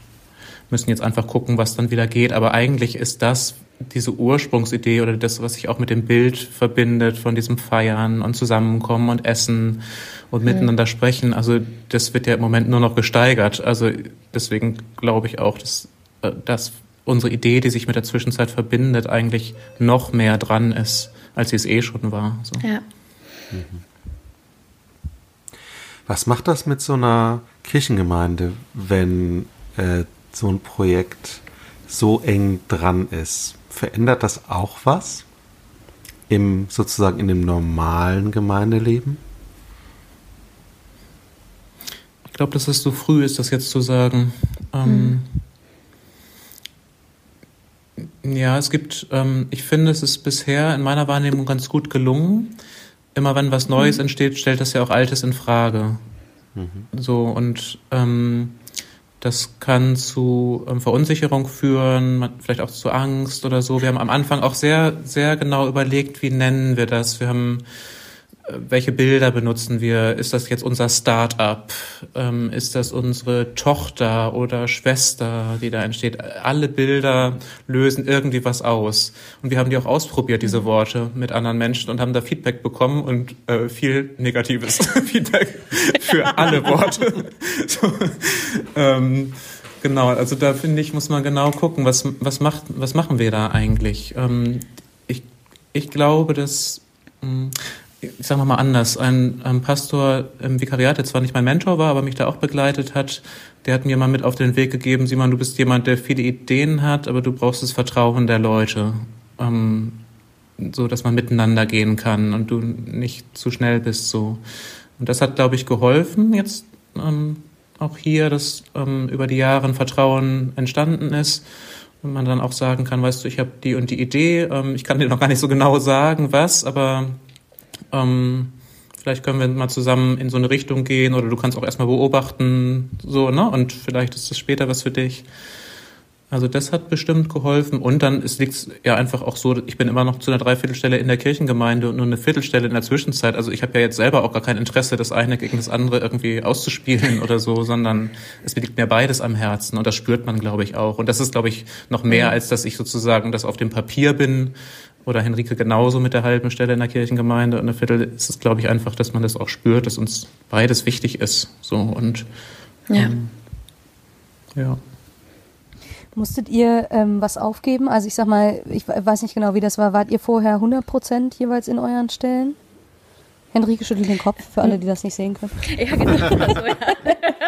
S4: müssen jetzt einfach gucken, was dann wieder geht. Aber eigentlich ist das diese Ursprungsidee oder das, was sich auch mit dem Bild verbindet, von diesem Feiern und Zusammenkommen und Essen und mhm. miteinander sprechen. Also das wird ja im Moment nur noch gesteigert. Also deswegen glaube ich auch, dass, äh, dass unsere Idee, die sich mit der Zwischenzeit verbindet, eigentlich noch mehr dran ist als sie es eh schon war. So. Ja.
S1: Was macht das mit so einer Kirchengemeinde, wenn äh, so ein Projekt so eng dran ist? Verändert das auch was im sozusagen in dem normalen Gemeindeleben?
S4: Ich glaube, dass es so früh ist, das jetzt zu sagen. Ähm, hm. Ja, es gibt, ähm, ich finde, es ist bisher in meiner Wahrnehmung ganz gut gelungen. Immer wenn was Neues mhm. entsteht, stellt das ja auch Altes in Frage. Mhm. So, und ähm, das kann zu ähm, Verunsicherung führen, vielleicht auch zu Angst oder so. Wir haben am Anfang auch sehr, sehr genau überlegt, wie nennen wir das. Wir haben welche Bilder benutzen wir? Ist das jetzt unser Start-up? Ähm, ist das unsere Tochter oder Schwester, die da entsteht? Alle Bilder lösen irgendwie was aus. Und wir haben die auch ausprobiert, diese mhm. Worte, mit anderen Menschen und haben da Feedback bekommen und äh, viel negatives Feedback für alle Worte. so, ähm, genau, also da finde ich, muss man genau gucken, was, was, macht, was machen wir da eigentlich? Ähm, ich, ich glaube, dass mh, hm, ich sage mal anders, ein, ein Pastor im Vikariat, der zwar nicht mein Mentor war, aber mich da auch begleitet hat, der hat mir mal mit auf den Weg gegeben, Simon, du bist jemand, der viele Ideen hat, aber du brauchst das Vertrauen der Leute. Ähm, so, dass man miteinander gehen kann und du nicht zu schnell bist, so. Und das hat, glaube ich, geholfen, jetzt ähm, auch hier, dass ähm, über die Jahre ein Vertrauen entstanden ist und man dann auch sagen kann, weißt du, ich habe die und die Idee, ähm, ich kann dir noch gar nicht so genau sagen, was, aber ähm, vielleicht können wir mal zusammen in so eine Richtung gehen oder du kannst auch erstmal beobachten, so, ne? Und vielleicht ist das später was für dich. Also das hat bestimmt geholfen. Und dann es liegt ja einfach auch so, ich bin immer noch zu einer Dreiviertelstelle in der Kirchengemeinde und nur eine Viertelstelle in der Zwischenzeit. Also ich habe ja jetzt selber auch gar kein Interesse, das eine gegen das andere irgendwie auszuspielen oder so, sondern es liegt mir beides am Herzen und das spürt man, glaube ich, auch. Und das ist, glaube ich, noch mehr, als dass ich sozusagen das auf dem Papier bin oder Henrike genauso mit der halben Stelle in der Kirchengemeinde und eine Viertel. ist Es glaube ich, einfach, dass man das auch spürt, dass uns beides wichtig ist. So und ja. Ähm, ja.
S2: Musstet ihr ähm, was aufgeben? Also ich sag mal, ich weiß nicht genau, wie das war. Wart ihr vorher 100 Prozent jeweils in euren Stellen? Henrike schüttelt den Kopf, für alle, die das nicht sehen können. Ja, genau.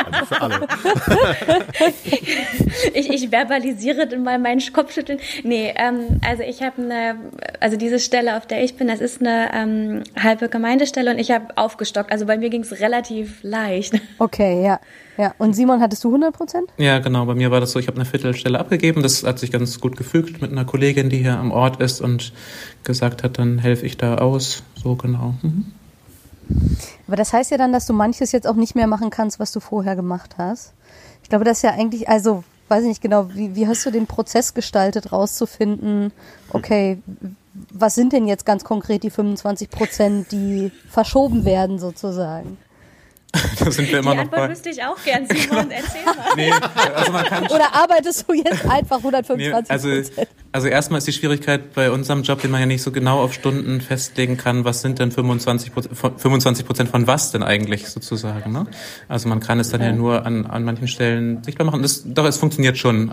S2: Also, ja.
S5: für alle. ich, ich verbalisiere mal meinen Kopfschütteln. Nee, ähm, also ich habe eine, also diese Stelle, auf der ich bin, das ist eine ähm, halbe Gemeindestelle und ich habe aufgestockt. Also bei mir ging es relativ leicht.
S2: Okay, ja. Ja, und Simon, hattest du 100 Prozent?
S4: Ja, genau. Bei mir war das so, ich habe eine Viertelstelle abgegeben. Das hat sich ganz gut gefügt mit einer Kollegin, die hier am Ort ist und gesagt hat, dann helfe ich da aus. So genau. Mhm.
S2: Aber das heißt ja dann, dass du manches jetzt auch nicht mehr machen kannst, was du vorher gemacht hast. Ich glaube, das ist ja eigentlich, also weiß ich nicht genau, wie, wie hast du den Prozess gestaltet, rauszufinden, okay, was sind denn jetzt ganz konkret die 25 Prozent, die verschoben werden sozusagen?
S4: da sind wir immer
S5: Die
S4: noch
S5: Antwort bei. wüsste ich auch gern, Simon, erzähl mal. Nee,
S2: also man kann Oder arbeitest du jetzt einfach 125 nee,
S4: also, also erstmal ist die Schwierigkeit bei unserem Job, den man ja nicht so genau auf Stunden festlegen kann, was sind denn 25 25 Prozent von was denn eigentlich sozusagen. Ne? Also man kann es dann ja, ja nur an, an manchen Stellen sichtbar machen. Das, doch, es funktioniert schon.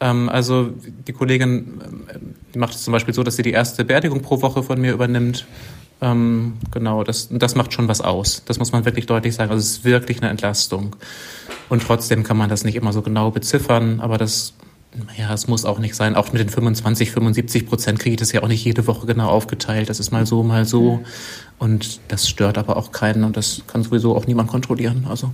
S4: Ähm, also die Kollegin ähm, die macht es zum Beispiel so, dass sie die erste Beerdigung pro Woche von mir übernimmt ähm, genau, das, das macht schon was aus. Das muss man wirklich deutlich sagen. Also es ist wirklich eine Entlastung. Und trotzdem kann man das nicht immer so genau beziffern, aber das, ja, es muss auch nicht sein. Auch mit den 25, 75 Prozent kriege ich das ja auch nicht jede Woche genau aufgeteilt. Das ist mal so, mal so. Und das stört aber auch keinen und das kann sowieso auch niemand kontrollieren. Also.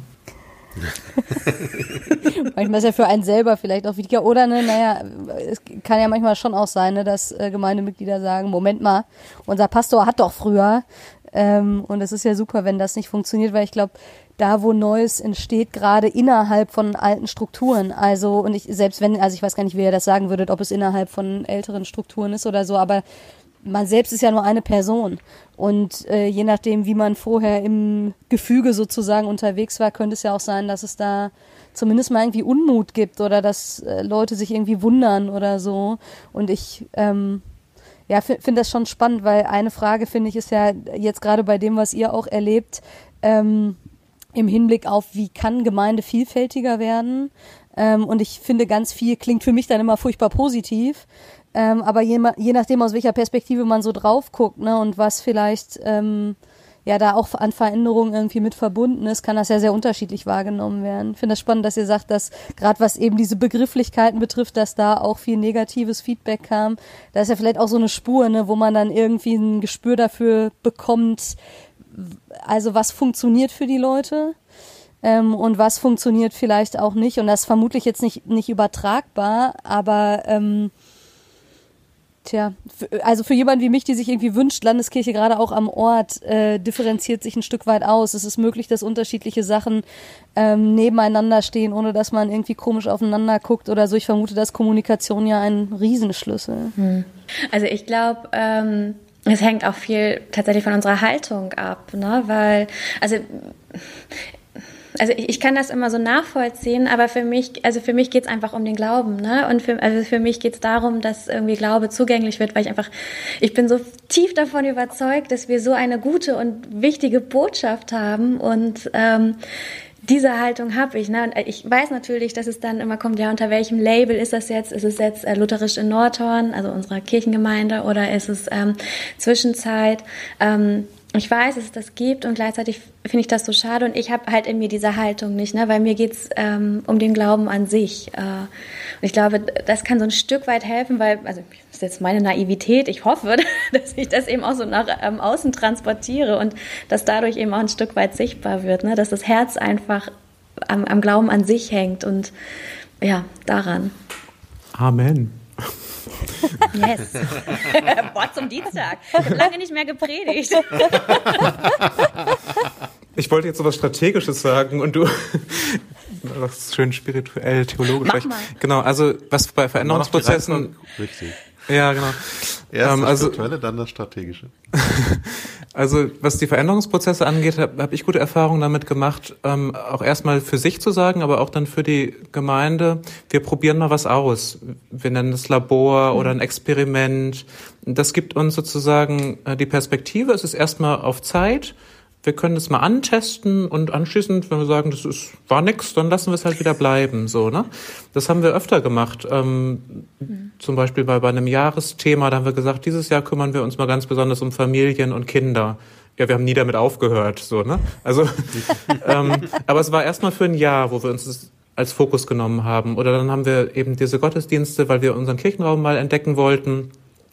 S2: manchmal ist ja für einen selber vielleicht auch wichtiger. Oder, ne, naja, es kann ja manchmal schon auch sein, ne, dass äh, Gemeindemitglieder sagen, Moment mal, unser Pastor hat doch früher. Ähm, und es ist ja super, wenn das nicht funktioniert, weil ich glaube, da, wo Neues entsteht, gerade innerhalb von alten Strukturen. Also, und ich, selbst wenn, also ich weiß gar nicht, wie ihr das sagen würdet, ob es innerhalb von älteren Strukturen ist oder so, aber man selbst ist ja nur eine Person. Und äh, je nachdem, wie man vorher im Gefüge sozusagen unterwegs war, könnte es ja auch sein, dass es da zumindest mal irgendwie Unmut gibt oder dass äh, Leute sich irgendwie wundern oder so. Und ich ähm, ja, finde das schon spannend, weil eine Frage, finde ich, ist ja jetzt gerade bei dem, was ihr auch erlebt, ähm, im Hinblick auf, wie kann Gemeinde vielfältiger werden. Ähm, und ich finde, ganz viel klingt für mich dann immer furchtbar positiv. Ähm, aber je, je nachdem, aus welcher Perspektive man so drauf guckt, ne, und was vielleicht ähm, ja da auch an Veränderungen irgendwie mit verbunden ist, kann das ja sehr unterschiedlich wahrgenommen werden. Ich finde das spannend, dass ihr sagt, dass gerade was eben diese Begrifflichkeiten betrifft, dass da auch viel negatives Feedback kam. Da ist ja vielleicht auch so eine Spur, ne, wo man dann irgendwie ein Gespür dafür bekommt, also was funktioniert für die Leute ähm, und was funktioniert vielleicht auch nicht. Und das ist vermutlich jetzt nicht, nicht übertragbar, aber ähm, Tja, also für jemanden wie mich, die sich irgendwie wünscht, Landeskirche gerade auch am Ort, äh, differenziert sich ein Stück weit aus. Es ist möglich, dass unterschiedliche Sachen ähm, nebeneinander stehen, ohne dass man irgendwie komisch aufeinander guckt oder so. Ich vermute, dass Kommunikation ja ein Riesenschlüssel. Hm.
S5: Also ich glaube, ähm, es hängt auch viel tatsächlich von unserer Haltung ab, ne? Weil, also also ich, ich kann das immer so nachvollziehen, aber für mich, also für mich geht's einfach um den Glauben, ne? Und für, also für mich geht's darum, dass irgendwie Glaube zugänglich wird, weil ich einfach, ich bin so tief davon überzeugt, dass wir so eine gute und wichtige Botschaft haben und ähm, diese Haltung habe ich. Ne? Und ich weiß natürlich, dass es dann immer kommt, ja, unter welchem Label ist das jetzt? Ist es jetzt äh, lutherisch in Nordhorn, also unserer Kirchengemeinde, oder ist es ähm, Zwischenzeit? Ähm, ich weiß, dass es das gibt und gleichzeitig finde ich das so schade und ich habe halt in mir diese Haltung nicht, ne? weil mir geht's ähm, um den Glauben an sich. Äh, und ich glaube, das kann so ein Stück weit helfen, weil, also das ist jetzt meine Naivität, ich hoffe, dass ich das eben auch so nach ähm, außen transportiere und dass dadurch eben auch ein Stück weit sichtbar wird, ne? dass das Herz einfach am, am Glauben an sich hängt und ja, daran.
S4: Amen.
S5: Yes. Boah, zum Dienstag. Ich habe lange nicht mehr gepredigt.
S4: Ich wollte jetzt so was Strategisches sagen und du das ist schön spirituell, theologisch.
S5: Mach mal.
S4: Genau, also was bei Veränderungsprozessen.
S1: Richtig.
S4: Ja, genau.
S1: Erst
S4: Ähm,
S1: das
S4: also-
S1: Spirituelle, dann das Strategische.
S4: Also was die Veränderungsprozesse angeht, habe hab ich gute Erfahrungen damit gemacht, ähm, auch erstmal für sich zu sagen, aber auch dann für die Gemeinde, wir probieren mal was aus. Wir nennen es Labor oder ein Experiment. Das gibt uns sozusagen äh, die Perspektive, es ist erstmal auf Zeit. Wir können das mal antesten und anschließend, wenn wir sagen, das ist, war nix, dann lassen wir es halt wieder bleiben, so, ne? Das haben wir öfter gemacht. Ähm, Zum Beispiel bei, bei einem Jahresthema, da haben wir gesagt, dieses Jahr kümmern wir uns mal ganz besonders um Familien und Kinder. Ja, wir haben nie damit aufgehört, so, ne? Also, ähm, aber es war erstmal für ein Jahr, wo wir uns das als Fokus genommen haben. Oder dann haben wir eben diese Gottesdienste, weil wir unseren Kirchenraum mal entdecken wollten,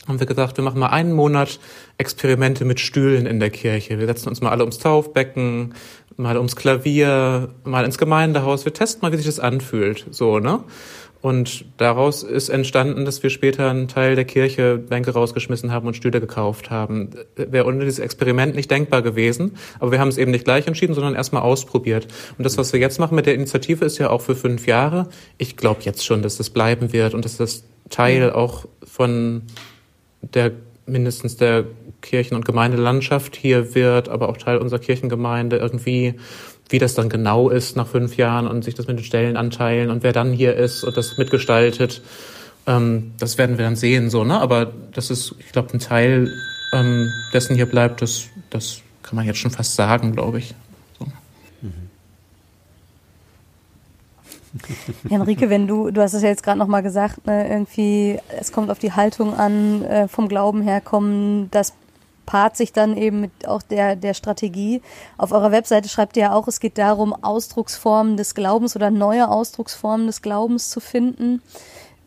S4: haben wir gesagt, wir machen mal einen Monat Experimente mit Stühlen in der Kirche. Wir setzen uns mal alle ums Taufbecken, mal ums Klavier, mal ins Gemeindehaus. Wir testen mal, wie sich das anfühlt, so, ne? Und daraus ist entstanden, dass wir später einen Teil der Kirche Bänke rausgeschmissen haben und Stühle gekauft haben. Wäre ohne dieses Experiment nicht denkbar gewesen. Aber wir haben es eben nicht gleich entschieden, sondern erstmal ausprobiert. Und das, was wir jetzt machen mit der Initiative, ist ja auch für fünf Jahre. Ich glaube jetzt schon, dass das bleiben wird und dass das Teil auch von der mindestens der Kirchen- und Gemeindelandschaft hier wird, aber auch Teil unserer Kirchengemeinde irgendwie, wie das dann genau ist nach fünf Jahren und sich das mit den Stellenanteilen und wer dann hier ist und das mitgestaltet, ähm, das werden wir dann sehen, so, ne? Aber das ist, ich glaube, ein Teil ähm, dessen hier bleibt, das, das kann man jetzt schon fast sagen, glaube ich.
S2: Henrike, wenn du, du hast es ja jetzt gerade nochmal gesagt, ne, irgendwie, es kommt auf die Haltung an, äh, vom Glauben her kommen, das paart sich dann eben mit auch der, der Strategie. Auf eurer Webseite schreibt ihr ja auch, es geht darum, Ausdrucksformen des Glaubens oder neue Ausdrucksformen des Glaubens zu finden.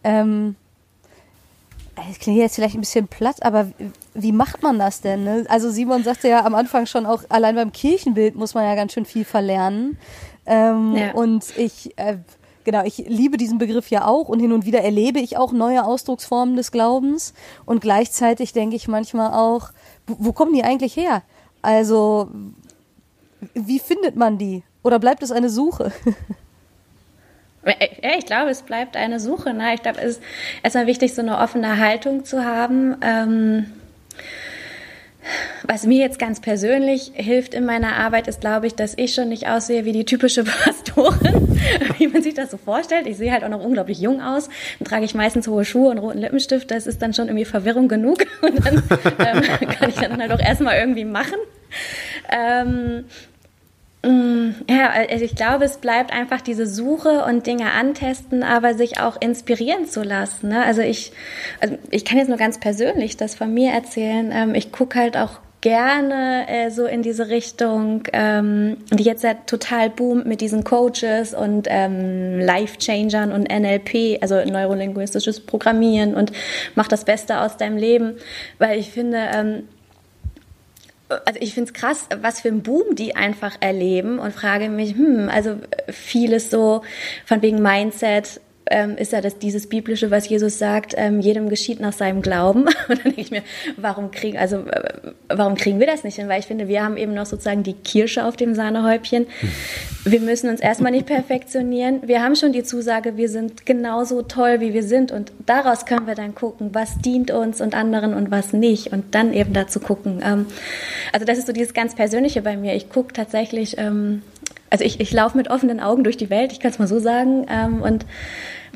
S2: Ähm, das klingt jetzt vielleicht ein bisschen platt, aber wie macht man das denn? Ne? Also Simon sagte ja am Anfang schon auch, allein beim Kirchenbild muss man ja ganz schön viel verlernen. Ähm,
S5: Ja.
S2: Und ich, äh, genau, ich liebe diesen Begriff ja auch und hin und wieder erlebe ich auch neue Ausdrucksformen des Glaubens. Und gleichzeitig denke ich manchmal auch, wo, wo kommen die eigentlich her? Also, wie findet man die? Oder bleibt es eine Suche?
S5: Ja, ich glaube, es bleibt eine Suche. Ne? Ich glaube, es ist erstmal wichtig, so eine offene Haltung zu haben. Ähm, was mir jetzt ganz persönlich hilft in meiner Arbeit, ist, glaube ich, dass ich schon nicht aussehe wie die typische Pastorin, wie man sich das so vorstellt. Ich sehe halt auch noch unglaublich jung aus. Dann trage ich meistens hohe Schuhe und roten Lippenstift. Das ist dann schon irgendwie Verwirrung genug. Und dann ähm, kann ich dann halt auch erstmal irgendwie machen. Ähm, Ja, also ich glaube, es bleibt einfach diese Suche und Dinge antesten, aber sich auch inspirieren zu lassen. Ne? Also ich, also ich kann jetzt nur ganz persönlich das von mir erzählen. Ähm, ich gucke halt auch gerne äh, so in diese Richtung, ähm, die jetzt ja total boomt mit diesen Coaches und ähm, Life-Changern und NLP, also neurolinguistisches Programmieren und mach das Beste aus deinem Leben, weil ich finde, ähm, also ich finde es krass, was für ein Boom die einfach erleben und frage mich, hm, also vieles so von wegen Mindset ähm, ist ja das dieses biblische, was Jesus sagt, ähm, jedem geschieht nach seinem Glauben. Und dann denke ich mir, warum kriegen, also äh, warum kriegen wir das nicht hin? Weil ich finde, wir haben eben noch sozusagen die Kirsche auf dem Sahnehäubchen. Wir müssen uns erstmal nicht perfektionieren. Wir haben schon die Zusage, wir sind genauso toll, wie wir sind. Und daraus können wir dann gucken, was dient uns und anderen und was nicht. Und dann eben dazu gucken. Ähm, also das ist so dieses ganz Persönliche bei mir. Ich gucke tatsächlich, ähm, also ich, ich laufe mit offenen Augen durch die Welt, ich kann es mal so sagen. Ähm, und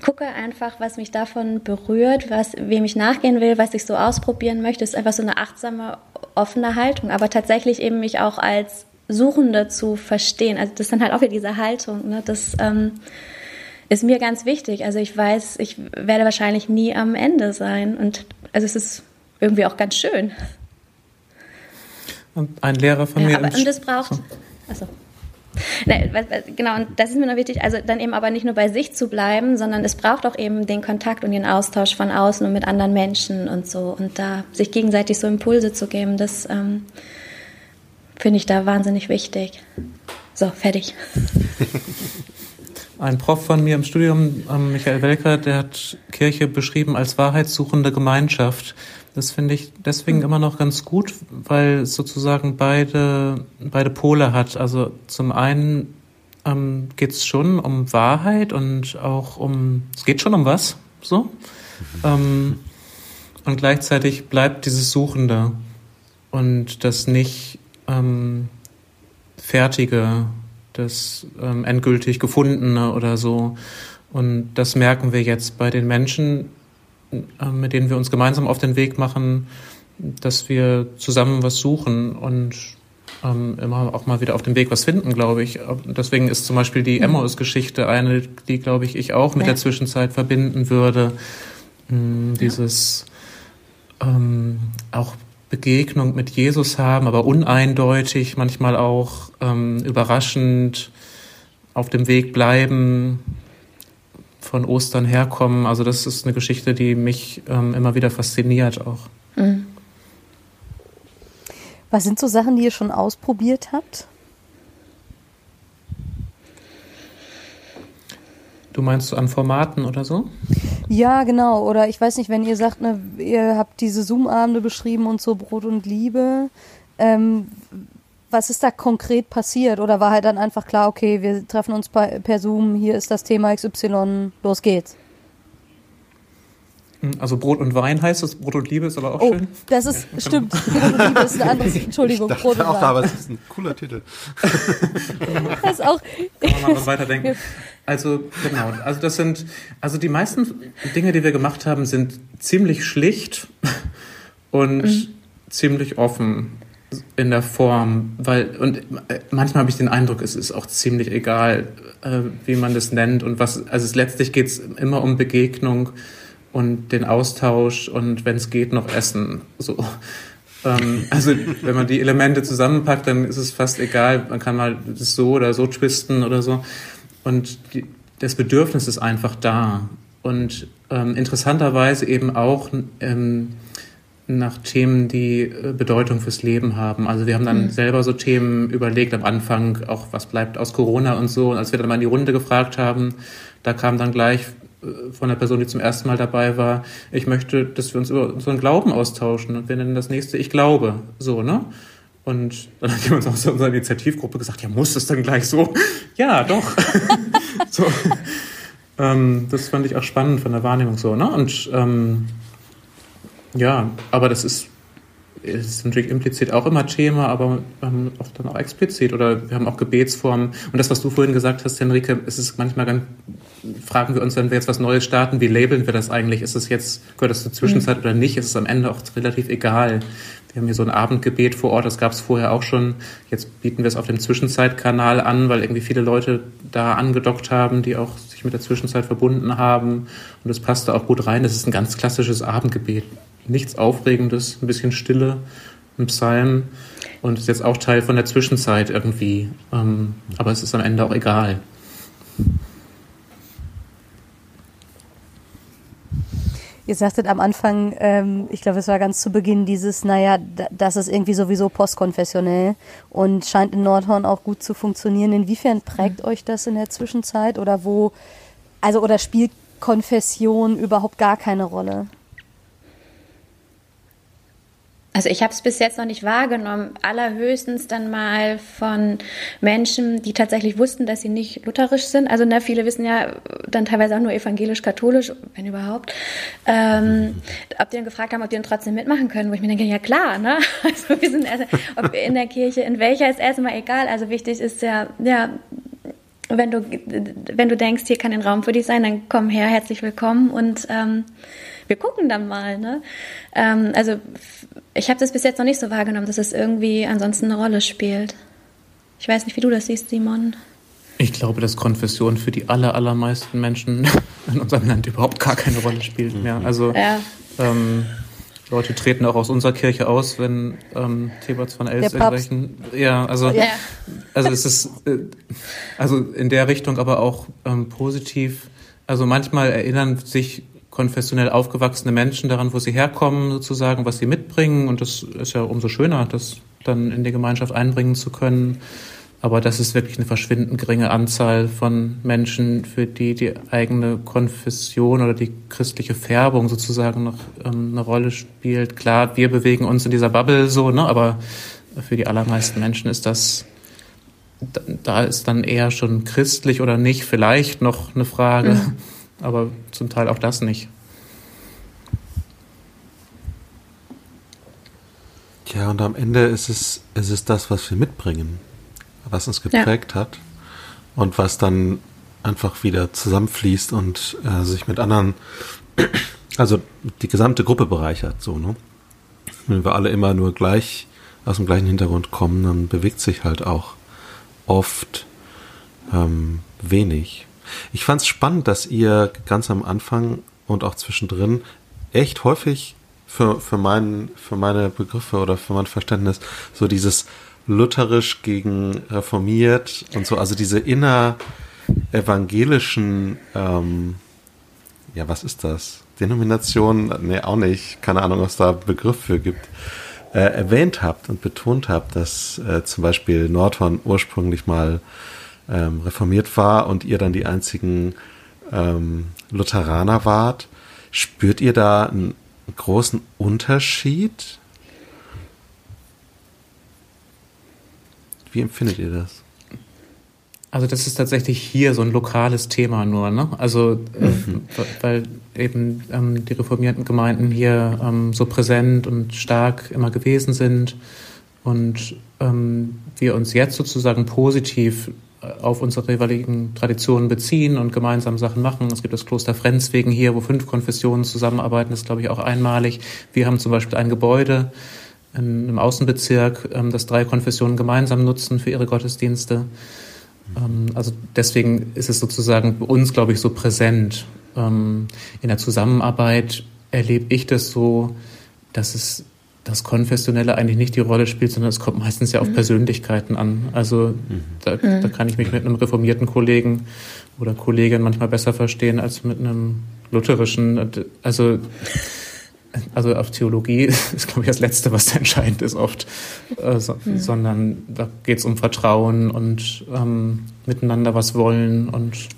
S5: gucke einfach, was mich davon berührt, was, wem ich nachgehen will, was ich so ausprobieren möchte. Es ist einfach so eine achtsame, offene Haltung. Aber tatsächlich eben mich auch als Suchende zu verstehen. Also das ist dann halt auch wieder diese Haltung. Ne? Das ähm, ist mir ganz wichtig. Also ich weiß, ich werde wahrscheinlich nie am Ende sein. Und also es ist irgendwie auch ganz schön.
S4: Und ein Lehrer von ja, mir.
S5: Aber, und das braucht. So. Achso. Nee, genau, und das ist mir noch wichtig, also dann eben aber nicht nur bei sich zu bleiben, sondern es braucht auch eben den Kontakt und den Austausch von außen und mit anderen Menschen und so. Und da sich gegenseitig so Impulse zu geben, das ähm, finde ich da wahnsinnig wichtig. So, fertig.
S4: Ein Prof von mir im Studium, ähm, Michael Welker, der hat Kirche beschrieben als wahrheitssuchende Gemeinschaft. Das finde ich deswegen immer noch ganz gut, weil es sozusagen beide, beide Pole hat. Also zum einen ähm, geht es schon um Wahrheit und auch um, es geht schon um was, so. Mhm. Ähm, und gleichzeitig bleibt dieses Suchende und das nicht ähm, Fertige, das ähm, endgültig Gefundene oder so. Und das merken wir jetzt bei den Menschen, mit denen wir uns gemeinsam auf den Weg machen, dass wir zusammen was suchen und ähm, immer auch mal wieder auf dem Weg was finden, glaube ich. Deswegen ist zum Beispiel die mhm. Emmaus-Geschichte eine, die, glaube ich, ich auch mit ja. der Zwischenzeit verbinden würde. Ähm, dieses ähm, auch Begegnung mit Jesus haben, aber uneindeutig, manchmal auch ähm, überraschend auf dem Weg bleiben, von Ostern herkommen. Also das ist eine Geschichte, die mich ähm, immer wieder fasziniert auch. Mhm.
S2: Was sind so Sachen, die ihr schon ausprobiert habt?
S4: Du meinst so an Formaten oder so?
S2: Ja, genau. Oder ich weiß nicht, wenn ihr sagt, ne, ihr habt diese Zoom-Abende beschrieben und so Brot und Liebe. Ähm, was ist da konkret passiert? Oder war halt dann einfach klar, okay, wir treffen uns per, per Zoom, hier ist das Thema XY, los geht's?
S4: Also Brot und Wein heißt es, Brot und Liebe ist aber auch
S2: oh,
S4: schön.
S2: Das ist, stimmt, Brot und Liebe ist ein anderes, Entschuldigung,
S1: ich Brot und auch, Wein. aber es ist ein cooler Titel.
S2: das ist auch.
S4: Kann man mal was weiterdenken. Also, genau, also das sind, also die meisten Dinge, die wir gemacht haben, sind ziemlich schlicht und mhm. ziemlich offen in der Form, weil und manchmal habe ich den Eindruck, es ist auch ziemlich egal, äh, wie man das nennt und was. Also es, letztlich geht es immer um Begegnung und den Austausch und wenn es geht noch Essen. So. Ähm, also wenn man die Elemente zusammenpackt, dann ist es fast egal. Man kann mal das so oder so twisten oder so. Und die, das Bedürfnis ist einfach da. Und ähm, interessanterweise eben auch ähm, nach Themen, die äh, Bedeutung fürs Leben haben. Also wir haben dann mhm. selber so Themen überlegt am Anfang, auch was bleibt aus Corona und so. Und als wir dann mal in die Runde gefragt haben, da kam dann gleich äh, von der Person, die zum ersten Mal dabei war, ich möchte, dass wir uns über unseren Glauben austauschen. Und wir nennen das nächste Ich glaube. So, ne? Und dann hat jemand aus unserer Initiativgruppe gesagt, ja, muss es dann gleich so? ja, doch. so. Ähm, das fand ich auch spannend von der Wahrnehmung so, ne? Und ähm, ja, aber das ist, ist natürlich implizit auch immer Thema, aber ähm, oft dann auch explizit oder wir haben auch Gebetsformen. Und das, was du vorhin gesagt hast, Henrike, ist es manchmal ganz, fragen wir uns, wenn wir jetzt was Neues starten, wie labeln wir das eigentlich? Ist es jetzt, gehört das zur Zwischenzeit mhm. oder nicht? Ist es am Ende auch relativ egal. Wir haben hier so ein Abendgebet vor Ort, das gab es vorher auch schon. Jetzt bieten wir es auf dem Zwischenzeitkanal an, weil irgendwie viele Leute da angedockt haben, die auch sich mit der Zwischenzeit verbunden haben. Und das passte auch gut rein. Das ist ein ganz klassisches Abendgebet nichts Aufregendes, ein bisschen Stille, ein Psalm und ist jetzt auch Teil von der Zwischenzeit irgendwie. Ähm, aber es ist am Ende auch egal.
S2: Ihr sagtet am Anfang, ähm, ich glaube, es war ganz zu Beginn dieses, naja, das ist irgendwie sowieso postkonfessionell und scheint in Nordhorn auch gut zu funktionieren. Inwiefern prägt euch das in der Zwischenzeit oder wo, also oder spielt Konfession überhaupt gar keine Rolle?
S5: Also ich habe es bis jetzt noch nicht wahrgenommen, allerhöchstens dann mal von Menschen, die tatsächlich wussten, dass sie nicht lutherisch sind. Also ne, viele wissen ja dann teilweise auch nur evangelisch-katholisch, wenn überhaupt. Ähm, ob die dann gefragt haben, ob die dann trotzdem mitmachen können, wo ich mir denke, ja klar, ne? Also wir sind also, ob in der Kirche, in welcher ist erstmal egal. Also wichtig ist ja, ja, wenn du, wenn du denkst, hier kann ein Raum für dich sein, dann komm her, herzlich willkommen und ähm, wir gucken dann mal. Ne? Ähm, also ich habe das bis jetzt noch nicht so wahrgenommen, dass es irgendwie ansonsten eine Rolle spielt. Ich weiß nicht, wie du das siehst, Simon.
S4: Ich glaube, dass Konfession für die aller, allermeisten Menschen in unserem Land überhaupt gar keine Rolle spielt mehr. Also ja. ähm, Leute treten auch aus unserer Kirche aus, wenn ähm, Theberts von Els irgendwelchen. Ja, also, ja. also es ist äh, also in der Richtung aber auch ähm, positiv. Also manchmal erinnern sich konfessionell aufgewachsene Menschen daran, wo sie herkommen, sozusagen, was sie mitbringen. Und das ist ja umso schöner, das dann in die Gemeinschaft einbringen zu können. Aber das ist wirklich eine verschwindend geringe Anzahl von Menschen, für die die eigene Konfession oder die christliche Färbung sozusagen noch ähm, eine Rolle spielt. Klar, wir bewegen uns in dieser Bubble so, ne? aber für die allermeisten Menschen ist das, da ist dann eher schon christlich oder nicht vielleicht noch eine Frage, mhm. Aber zum Teil auch das nicht.
S1: Ja, und am Ende ist es, ist es das, was wir mitbringen was uns geprägt ja. hat und was dann einfach wieder zusammenfließt und äh, sich mit anderen, also die gesamte Gruppe bereichert, so, ne? Wenn wir alle immer nur gleich aus dem gleichen Hintergrund kommen, dann bewegt sich halt auch oft ähm, wenig. Ich fand es spannend, dass ihr ganz am Anfang und auch zwischendrin echt häufig für, für, mein, für meine Begriffe oder für mein Verständnis so dieses lutherisch gegen reformiert und so, also diese innerevangelischen, ähm, ja, was ist das? Denomination? Nee, auch nicht. Keine Ahnung, was da Begriff für gibt. Äh, erwähnt habt und betont habt, dass äh, zum Beispiel Nordhorn ursprünglich mal ähm, reformiert war und ihr dann die einzigen ähm, Lutheraner wart. Spürt ihr da einen großen Unterschied Wie empfindet ihr das?
S4: Also das ist tatsächlich hier so ein lokales Thema nur, ne? Also äh, mhm. äh, weil eben ähm, die reformierten Gemeinden hier ähm, so präsent und stark immer gewesen sind und ähm, wir uns jetzt sozusagen positiv auf unsere jeweiligen Traditionen beziehen und gemeinsam Sachen machen. Es gibt das Kloster Frenzwegen hier, wo fünf Konfessionen zusammenarbeiten. Das ist, glaube ich, auch einmalig. Wir haben zum Beispiel ein Gebäude, im Außenbezirk, ähm, das drei Konfessionen gemeinsam nutzen für ihre Gottesdienste. Ähm, also deswegen ist es sozusagen bei uns, glaube ich, so präsent. Ähm, in der Zusammenarbeit erlebe ich das so, dass es das Konfessionelle eigentlich nicht die Rolle spielt, sondern es kommt meistens ja auf mhm. Persönlichkeiten an. Also mhm. da, mhm. da, kann ich mich mit einem reformierten Kollegen oder Kollegin manchmal besser verstehen als mit einem lutherischen. Also also auf Theologie ist, glaube ich, das Letzte, was entscheidend ist oft, äh, so, mhm. sondern da geht es um Vertrauen und ähm, miteinander was wollen und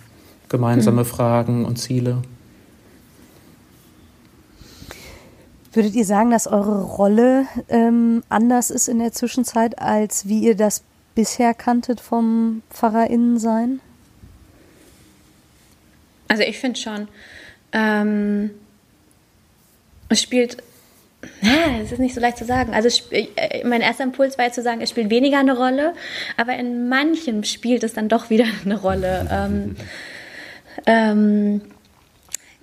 S4: gemeinsame mhm. Fragen und Ziele.
S2: Würdet ihr sagen, dass eure Rolle ähm, anders ist in der Zwischenzeit, als wie ihr das bisher kanntet vom PfarrerInnen-Sein?
S5: Also ich finde schon. Ähm es spielt es ist nicht so leicht zu sagen. Also äh, mein erster Impuls war jetzt zu sagen, es spielt weniger eine Rolle, aber in manchen spielt es dann doch wieder eine Rolle. Ähm, ähm,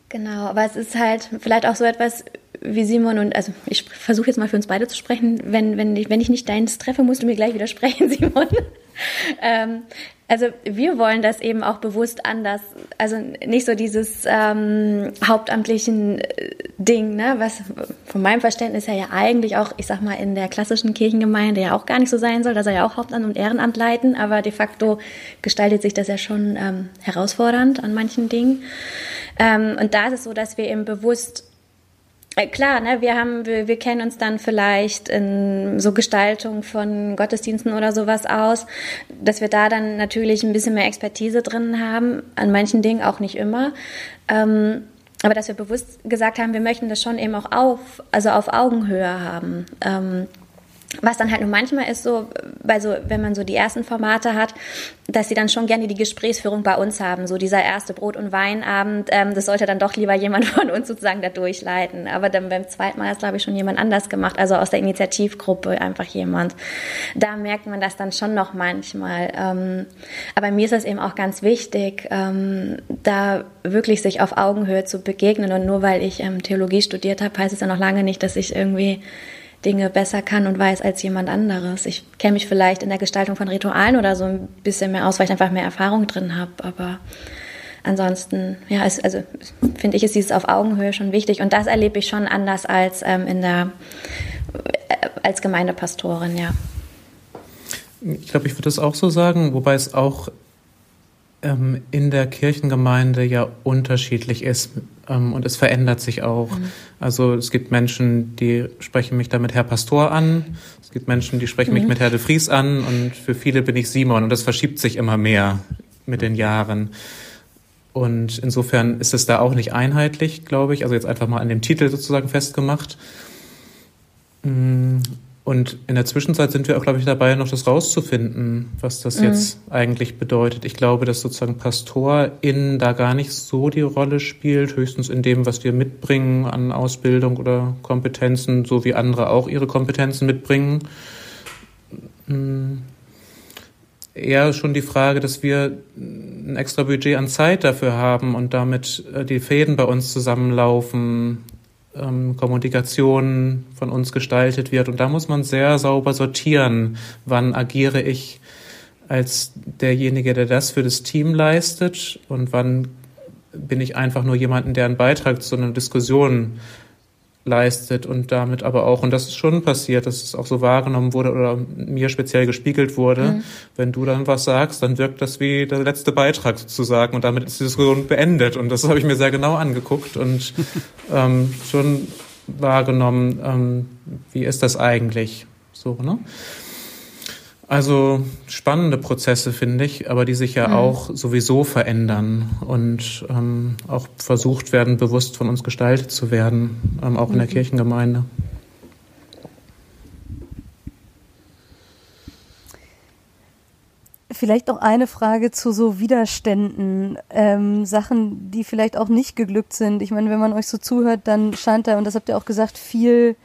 S5: genau, aber es ist halt vielleicht auch so etwas wie Simon und also ich versuche jetzt mal für uns beide zu sprechen. Wenn, wenn, ich, wenn ich nicht deins treffe, musst du mir gleich widersprechen, Simon. ähm, also wir wollen das eben auch bewusst anders, also nicht so dieses ähm, hauptamtlichen äh, Ding, ne, was von meinem Verständnis her ja eigentlich auch, ich sag mal, in der klassischen Kirchengemeinde ja auch gar nicht so sein soll, da soll ja auch Hauptamt und Ehrenamt leiten, aber de facto gestaltet sich das ja schon ähm, herausfordernd an manchen Dingen. Ähm, und da ist es so, dass wir eben bewusst klar, ne, wir haben, wir, wir kennen uns dann vielleicht in so Gestaltung von Gottesdiensten oder sowas aus, dass wir da dann natürlich ein bisschen mehr Expertise drin haben, an manchen Dingen auch nicht immer. Ähm, aber dass wir bewusst gesagt haben, wir möchten das schon eben auch auf, also auf Augenhöhe haben. Ähm, was dann halt nur manchmal ist so, bei so, wenn man so die ersten Formate hat, dass sie dann schon gerne die Gesprächsführung bei uns haben. So dieser erste Brot- und Weinabend, ähm, das sollte dann doch lieber jemand von uns sozusagen da durchleiten. Aber dann beim zweiten Mal es, glaube ich, schon jemand anders gemacht, also aus der Initiativgruppe einfach jemand. Da merkt man das dann schon noch manchmal. Ähm, aber mir ist es eben auch ganz wichtig, ähm, da wirklich sich auf Augenhöhe zu begegnen. Und nur weil ich ähm, Theologie studiert habe, heißt es ja noch lange nicht, dass ich irgendwie Dinge besser kann und weiß als jemand anderes. Ich kenne mich vielleicht in der Gestaltung von Ritualen oder so ein bisschen mehr aus, weil ich einfach mehr Erfahrung drin habe. Aber ansonsten, ja, ist, also finde ich, ist dieses auf Augenhöhe schon wichtig. Und das erlebe ich schon anders als ähm, in der äh, als Gemeindepastorin, ja.
S4: Ich glaube, ich würde das auch so sagen, wobei es auch ähm, in der Kirchengemeinde ja unterschiedlich ist ähm, und es verändert sich auch. Mhm. Also es gibt Menschen, die sprechen mich damit Herr Pastor an, es gibt Menschen, die sprechen mhm. mich mit Herr de Vries an und für viele bin ich Simon und das verschiebt sich immer mehr mit den Jahren. Und insofern ist es da auch nicht einheitlich, glaube ich. Also jetzt einfach mal an dem Titel sozusagen festgemacht. Mm, und in der Zwischenzeit sind wir auch, glaube ich, dabei, noch das rauszufinden, was das mhm. jetzt eigentlich bedeutet. Ich glaube, dass sozusagen PastorInnen da gar nicht so die Rolle spielt, höchstens in dem, was wir mitbringen an Ausbildung oder Kompetenzen, so wie andere auch ihre Kompetenzen mitbringen. Mhm. Eher schon die Frage, dass wir ein extra Budget an Zeit dafür haben und damit äh, die Fäden bei uns zusammenlaufen, ähm, Kommunikation von uns gestaltet wird. Und da muss man sehr sauber sortieren, wann agiere ich als derjenige, der das für das Team leistet und wann bin ich einfach nur jemanden, der einen Beitrag zu einer Diskussion leistet und damit aber auch, und das ist schon passiert, dass es auch so wahrgenommen wurde oder mir speziell gespiegelt wurde, mhm. wenn du dann was sagst, dann wirkt das wie der letzte Beitrag sozusagen und damit ist die Diskussion beendet. Und das habe ich mir sehr genau angeguckt und ähm, schon wahrgenommen, ähm, wie ist das eigentlich so, ne? Also spannende Prozesse finde ich, aber die sich ja mhm. auch sowieso verändern und ähm, auch versucht werden, bewusst von uns gestaltet zu werden, ähm, auch mhm. in der mhm. Kirchengemeinde.
S2: Vielleicht noch eine Frage zu so Widerständen, ähm, Sachen, die vielleicht auch nicht geglückt sind. Ich meine, wenn man euch so zuhört, dann scheint da, und das habt ihr auch gesagt, viel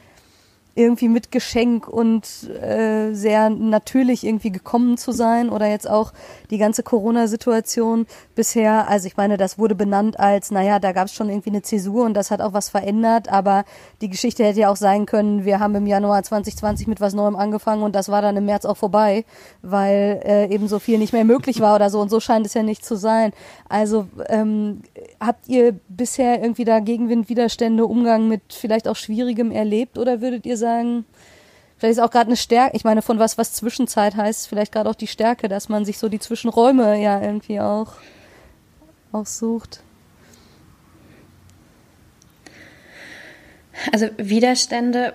S2: irgendwie mit Geschenk und äh, sehr natürlich irgendwie gekommen zu sein oder jetzt auch die ganze Corona-Situation bisher, also ich meine, das wurde benannt als, naja, da gab es schon irgendwie eine Zäsur und das hat auch was verändert, aber die Geschichte hätte ja auch sein können, wir haben im Januar 2020 mit was Neuem angefangen und das war dann im März auch vorbei, weil äh, eben so viel nicht mehr möglich war oder so. Und so scheint es ja nicht zu sein. Also ähm, habt ihr bisher irgendwie da Gegenwind, Widerstände, Umgang mit vielleicht auch Schwierigem erlebt oder würdet ihr sagen, vielleicht ist auch gerade eine Stärke, ich meine, von was, was Zwischenzeit heißt, vielleicht gerade auch die Stärke, dass man sich so die Zwischenräume ja irgendwie auch, auch sucht.
S5: Also Widerstände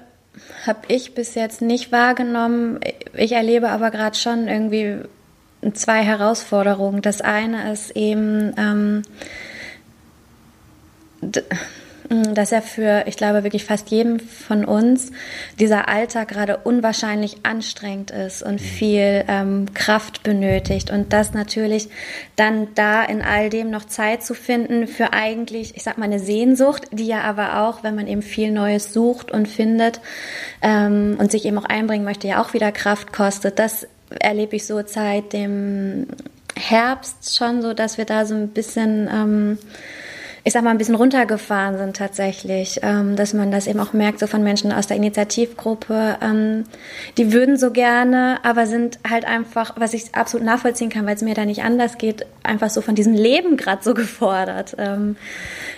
S5: habe ich bis jetzt nicht wahrgenommen. Ich erlebe aber gerade schon irgendwie zwei Herausforderungen. Das eine ist eben, ähm, dass er für, ich glaube, wirklich fast jedem von uns dieser Alltag gerade unwahrscheinlich anstrengend ist und mhm. viel ähm, Kraft benötigt und das natürlich dann da in all dem noch Zeit zu finden für eigentlich, ich sag mal, eine Sehnsucht, die ja aber auch, wenn man eben viel Neues sucht und findet ähm, und sich eben auch einbringen möchte, ja auch wieder Kraft kostet. Das erlebe ich so seit dem Herbst schon so, dass wir da so ein bisschen ähm, ich sag mal, ein bisschen runtergefahren sind tatsächlich, ähm, dass man das eben auch merkt, so von Menschen aus der Initiativgruppe, ähm, die würden so gerne, aber sind halt einfach, was ich absolut nachvollziehen kann, weil es mir da nicht anders geht, einfach so von diesem Leben gerade so gefordert. Ähm,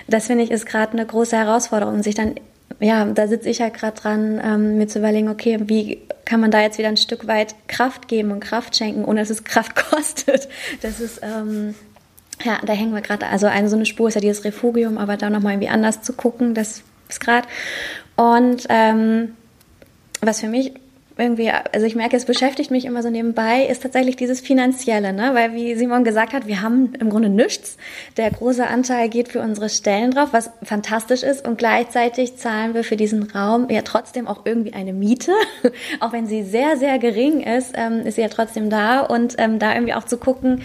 S5: das finde ich ist gerade eine große Herausforderung, sich dann ja, da sitze ich ja halt gerade dran, ähm, mir zu überlegen, okay, wie kann man da jetzt wieder ein Stück weit Kraft geben und Kraft schenken, ohne dass es Kraft kostet. Das ist ähm, ja, da hängen wir gerade, also eine so eine Spur ist ja dieses Refugium, aber da nochmal irgendwie anders zu gucken, das ist gerade. Und ähm, was für mich irgendwie, also ich merke, es beschäftigt mich immer so nebenbei, ist tatsächlich dieses Finanzielle, ne? Weil wie Simon gesagt hat, wir haben im Grunde nichts. Der große Anteil geht für unsere Stellen drauf, was fantastisch ist. Und gleichzeitig zahlen wir für diesen Raum ja trotzdem auch irgendwie eine Miete. auch wenn sie sehr, sehr gering ist, ähm, ist sie ja trotzdem da. Und ähm, da irgendwie auch zu gucken,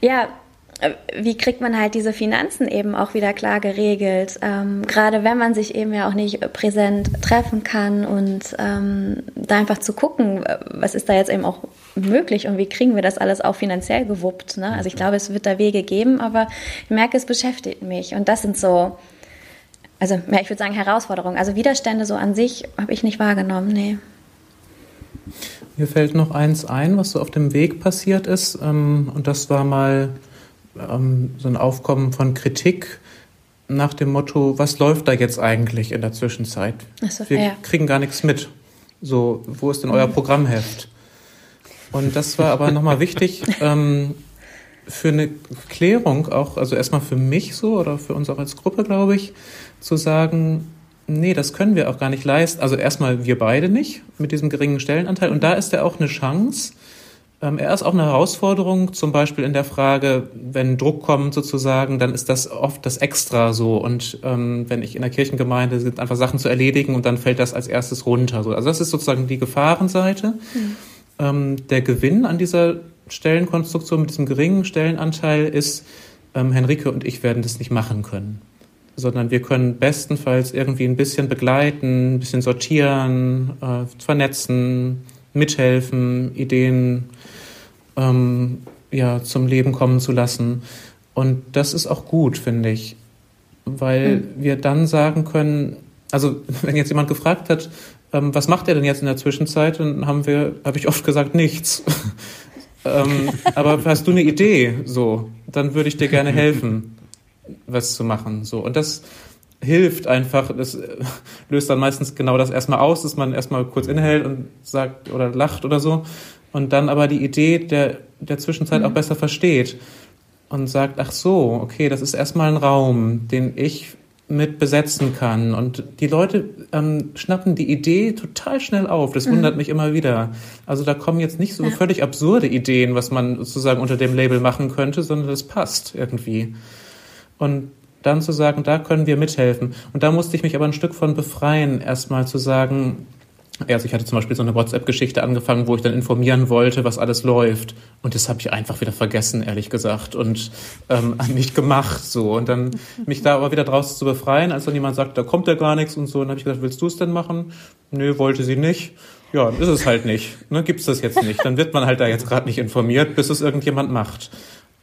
S5: ja, wie kriegt man halt diese Finanzen eben auch wieder klar geregelt? Ähm, gerade wenn man sich eben ja auch nicht präsent treffen kann und ähm, da einfach zu gucken, was ist da jetzt eben auch möglich und wie kriegen wir das alles auch finanziell gewuppt? Ne? Also ich glaube, es wird da Wege geben, aber ich merke, es beschäftigt mich und das sind so also ja, ich würde sagen Herausforderungen. Also Widerstände so an sich habe ich nicht wahrgenommen, nee.
S4: Mir fällt noch eins ein, was so auf dem Weg passiert ist. Ähm, und das war mal ähm, so ein Aufkommen von Kritik nach dem Motto, was läuft da jetzt eigentlich in der Zwischenzeit? So, Wir ja. kriegen gar nichts mit. So, wo ist denn euer mhm. Programmheft? Und das war aber nochmal wichtig ähm, für eine Klärung, auch, also erstmal für mich so oder für uns auch als Gruppe, glaube ich, zu sagen, nee, das können wir auch gar nicht leisten. Also erstmal wir beide nicht mit diesem geringen Stellenanteil. Und da ist ja auch eine Chance. Ähm, er ist auch eine Herausforderung, zum Beispiel in der Frage, wenn Druck kommt sozusagen, dann ist das oft das Extra so. Und ähm, wenn ich in der Kirchengemeinde sind einfach Sachen zu erledigen und dann fällt das als erstes runter. So. Also das ist sozusagen die Gefahrenseite. Mhm. Ähm, der Gewinn an dieser Stellenkonstruktion mit diesem geringen Stellenanteil ist, ähm, Henrike und ich werden das nicht machen können sondern wir können bestenfalls irgendwie ein bisschen begleiten, ein bisschen sortieren, äh, vernetzen, mithelfen, Ideen ähm, ja, zum Leben kommen zu lassen. Und das ist auch gut, finde ich, weil mhm. wir dann sagen können, also wenn jetzt jemand gefragt hat, ähm, was macht er denn jetzt in der Zwischenzeit, dann haben wir, habe ich oft gesagt, nichts. ähm, aber hast du eine Idee, so, dann würde ich dir gerne helfen was zu machen. So. Und das hilft einfach, das löst dann meistens genau das erstmal aus, dass man erstmal kurz innehält und sagt oder lacht oder so und dann aber die Idee der, der Zwischenzeit mhm. auch besser versteht und sagt, ach so, okay, das ist erstmal ein Raum, den ich mit besetzen kann. Und die Leute ähm, schnappen die Idee total schnell auf. Das mhm. wundert mich immer wieder. Also da kommen jetzt nicht so ja. völlig absurde Ideen, was man sozusagen unter dem Label machen könnte, sondern das passt irgendwie und dann zu sagen, da können wir mithelfen. Und da musste ich mich aber ein Stück von befreien, erstmal zu sagen, also ich hatte zum Beispiel so eine WhatsApp-Geschichte angefangen, wo ich dann informieren wollte, was alles läuft. Und das habe ich einfach wieder vergessen, ehrlich gesagt, und ähm, nicht gemacht. so. Und dann mich da aber wieder draus zu befreien, als dann jemand sagt, da kommt ja gar nichts und so. Und dann habe ich gesagt, willst du es denn machen? Nö, wollte sie nicht. Ja, ist es halt nicht. Ne, gibt's das jetzt nicht. Dann wird man halt da jetzt gerade nicht informiert, bis es irgendjemand macht.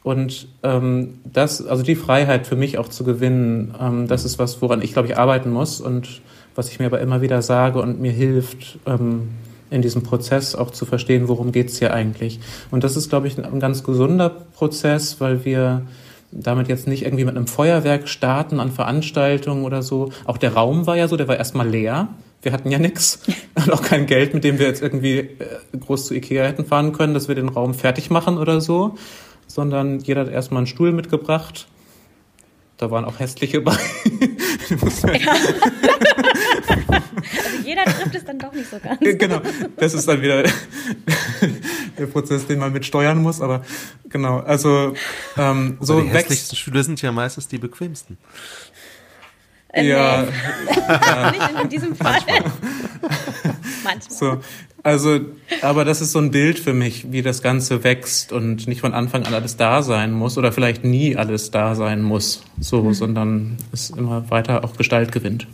S4: Und ähm, das, also die Freiheit für mich auch zu gewinnen, ähm, das ist was, woran ich, glaube ich, arbeiten muss und was ich mir aber immer wieder sage und mir hilft, ähm, in diesem Prozess auch zu verstehen, worum geht's hier eigentlich. Und das ist, glaube ich, ein ganz gesunder Prozess, weil wir damit jetzt nicht irgendwie mit einem Feuerwerk starten an Veranstaltungen oder so. Auch der Raum war ja so, der war erstmal leer. Wir hatten ja nichts und auch kein Geld, mit dem wir jetzt irgendwie äh, groß zu Ikea hätten fahren können, dass wir den Raum fertig machen oder so sondern jeder hat erstmal einen Stuhl mitgebracht. Da waren auch hässliche bei.
S5: ja. also jeder trifft es dann doch nicht so ganz.
S4: Genau, das ist dann wieder der Prozess, den man mit steuern muss. Aber genau, also ähm, so
S1: die hässlichsten Stühle sind ja meistens die bequemsten.
S4: Äh, ja.
S5: Nee. Nicht in diesem Fall. Manchmal.
S4: Manchmal. So, also, aber das ist so ein Bild für mich, wie das Ganze wächst und nicht von Anfang an alles da sein muss oder vielleicht nie alles da sein muss, so, mhm. sondern es immer weiter auch Gestalt gewinnt.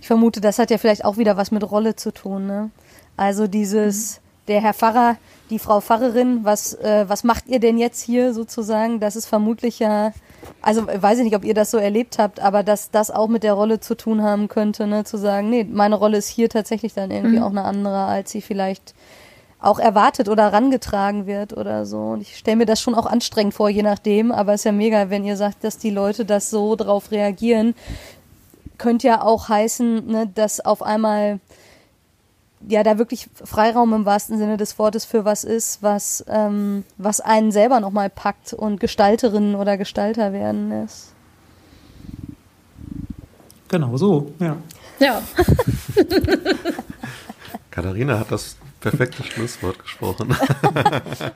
S2: Ich vermute, das hat ja vielleicht auch wieder was mit Rolle zu tun, ne? Also dieses, mhm. der Herr Pfarrer, die Frau Pfarrerin, was, äh, was macht ihr denn jetzt hier sozusagen? Das ist vermutlich ja also weiß ich nicht, ob ihr das so erlebt habt, aber dass das auch mit der Rolle zu tun haben könnte, ne, zu sagen, nee, meine Rolle ist hier tatsächlich dann irgendwie mhm. auch eine andere, als sie vielleicht auch erwartet oder herangetragen wird oder so. Und ich stelle mir das schon auch anstrengend vor, je nachdem, aber es ist ja mega, wenn ihr sagt, dass die Leute das so drauf reagieren. Könnte ja auch heißen, ne, dass auf einmal ja da wirklich Freiraum im wahrsten Sinne des Wortes für was ist, was, ähm, was einen selber nochmal packt und Gestalterinnen oder Gestalter werden lässt.
S4: Genau so, ja.
S5: Ja.
S1: Katharina hat das perfekte Schlusswort gesprochen.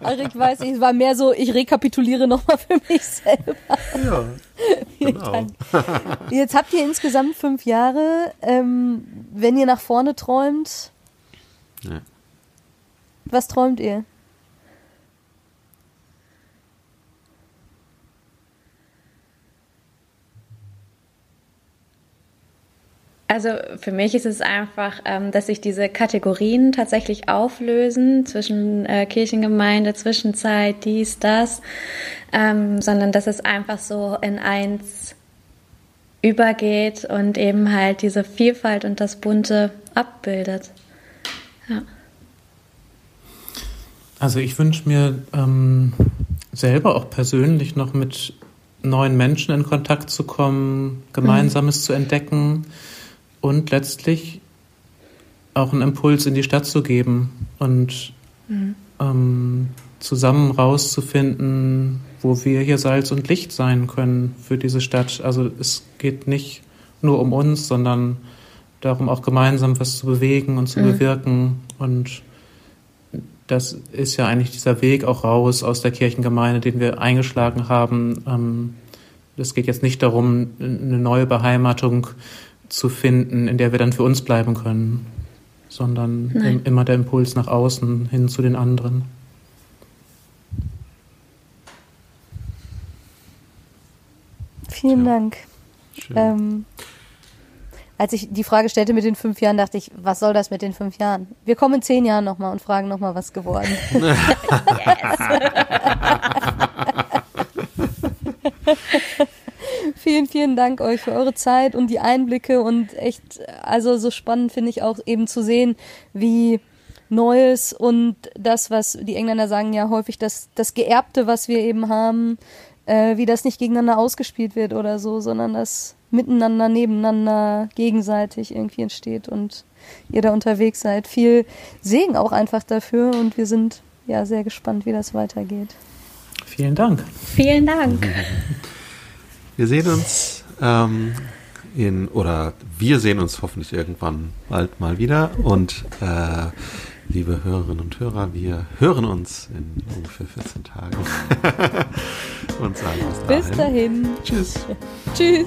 S2: Ach, ich weiß, es war mehr so, ich rekapituliere nochmal für mich selber.
S1: Ja, genau.
S2: Jetzt habt ihr insgesamt fünf Jahre. Ähm, wenn ihr nach vorne träumt, ja. Was träumt ihr?
S5: Also für mich ist es einfach, ähm, dass sich diese Kategorien tatsächlich auflösen zwischen äh, Kirchengemeinde, Zwischenzeit, dies, das, ähm, sondern dass es einfach so in eins übergeht und eben halt diese Vielfalt und das Bunte abbildet. Ja.
S4: Also ich wünsche mir ähm, selber auch persönlich noch mit neuen Menschen in Kontakt zu kommen, Gemeinsames mhm. zu entdecken und letztlich auch einen Impuls in die Stadt zu geben und mhm. ähm, zusammen rauszufinden, wo wir hier Salz und Licht sein können für diese Stadt. Also es geht nicht nur um uns, sondern darum auch gemeinsam was zu bewegen und zu mhm. bewirken. Und das ist ja eigentlich dieser Weg auch raus aus der Kirchengemeinde, den wir eingeschlagen haben. Ähm, es geht jetzt nicht darum, eine neue Beheimatung zu finden, in der wir dann für uns bleiben können, sondern Nein. immer der Impuls nach außen hin zu den anderen.
S2: Vielen ja. Dank. Ähm, als ich die Frage stellte mit den fünf Jahren, dachte ich, was soll das mit den fünf Jahren? Wir kommen in zehn Jahren nochmal und fragen nochmal, was geworden. vielen, vielen Dank euch für eure Zeit und die Einblicke und echt, also so spannend finde ich auch eben zu sehen, wie Neues und das, was die Engländer sagen ja häufig, das, das Geerbte, was wir eben haben, äh, wie das nicht gegeneinander ausgespielt wird oder so, sondern das miteinander, nebeneinander, gegenseitig irgendwie entsteht und ihr da unterwegs seid. Viel Segen auch einfach dafür und wir sind ja sehr gespannt, wie das weitergeht.
S4: Vielen Dank.
S5: Vielen Dank.
S1: Wir sehen uns ähm, in, oder wir sehen uns hoffentlich irgendwann bald mal wieder und äh, liebe Hörerinnen und Hörer, wir hören uns in ungefähr 14 Tagen. und sagen
S2: bis dahin. Bis dahin.
S1: Tschüss.
S2: Tschüss.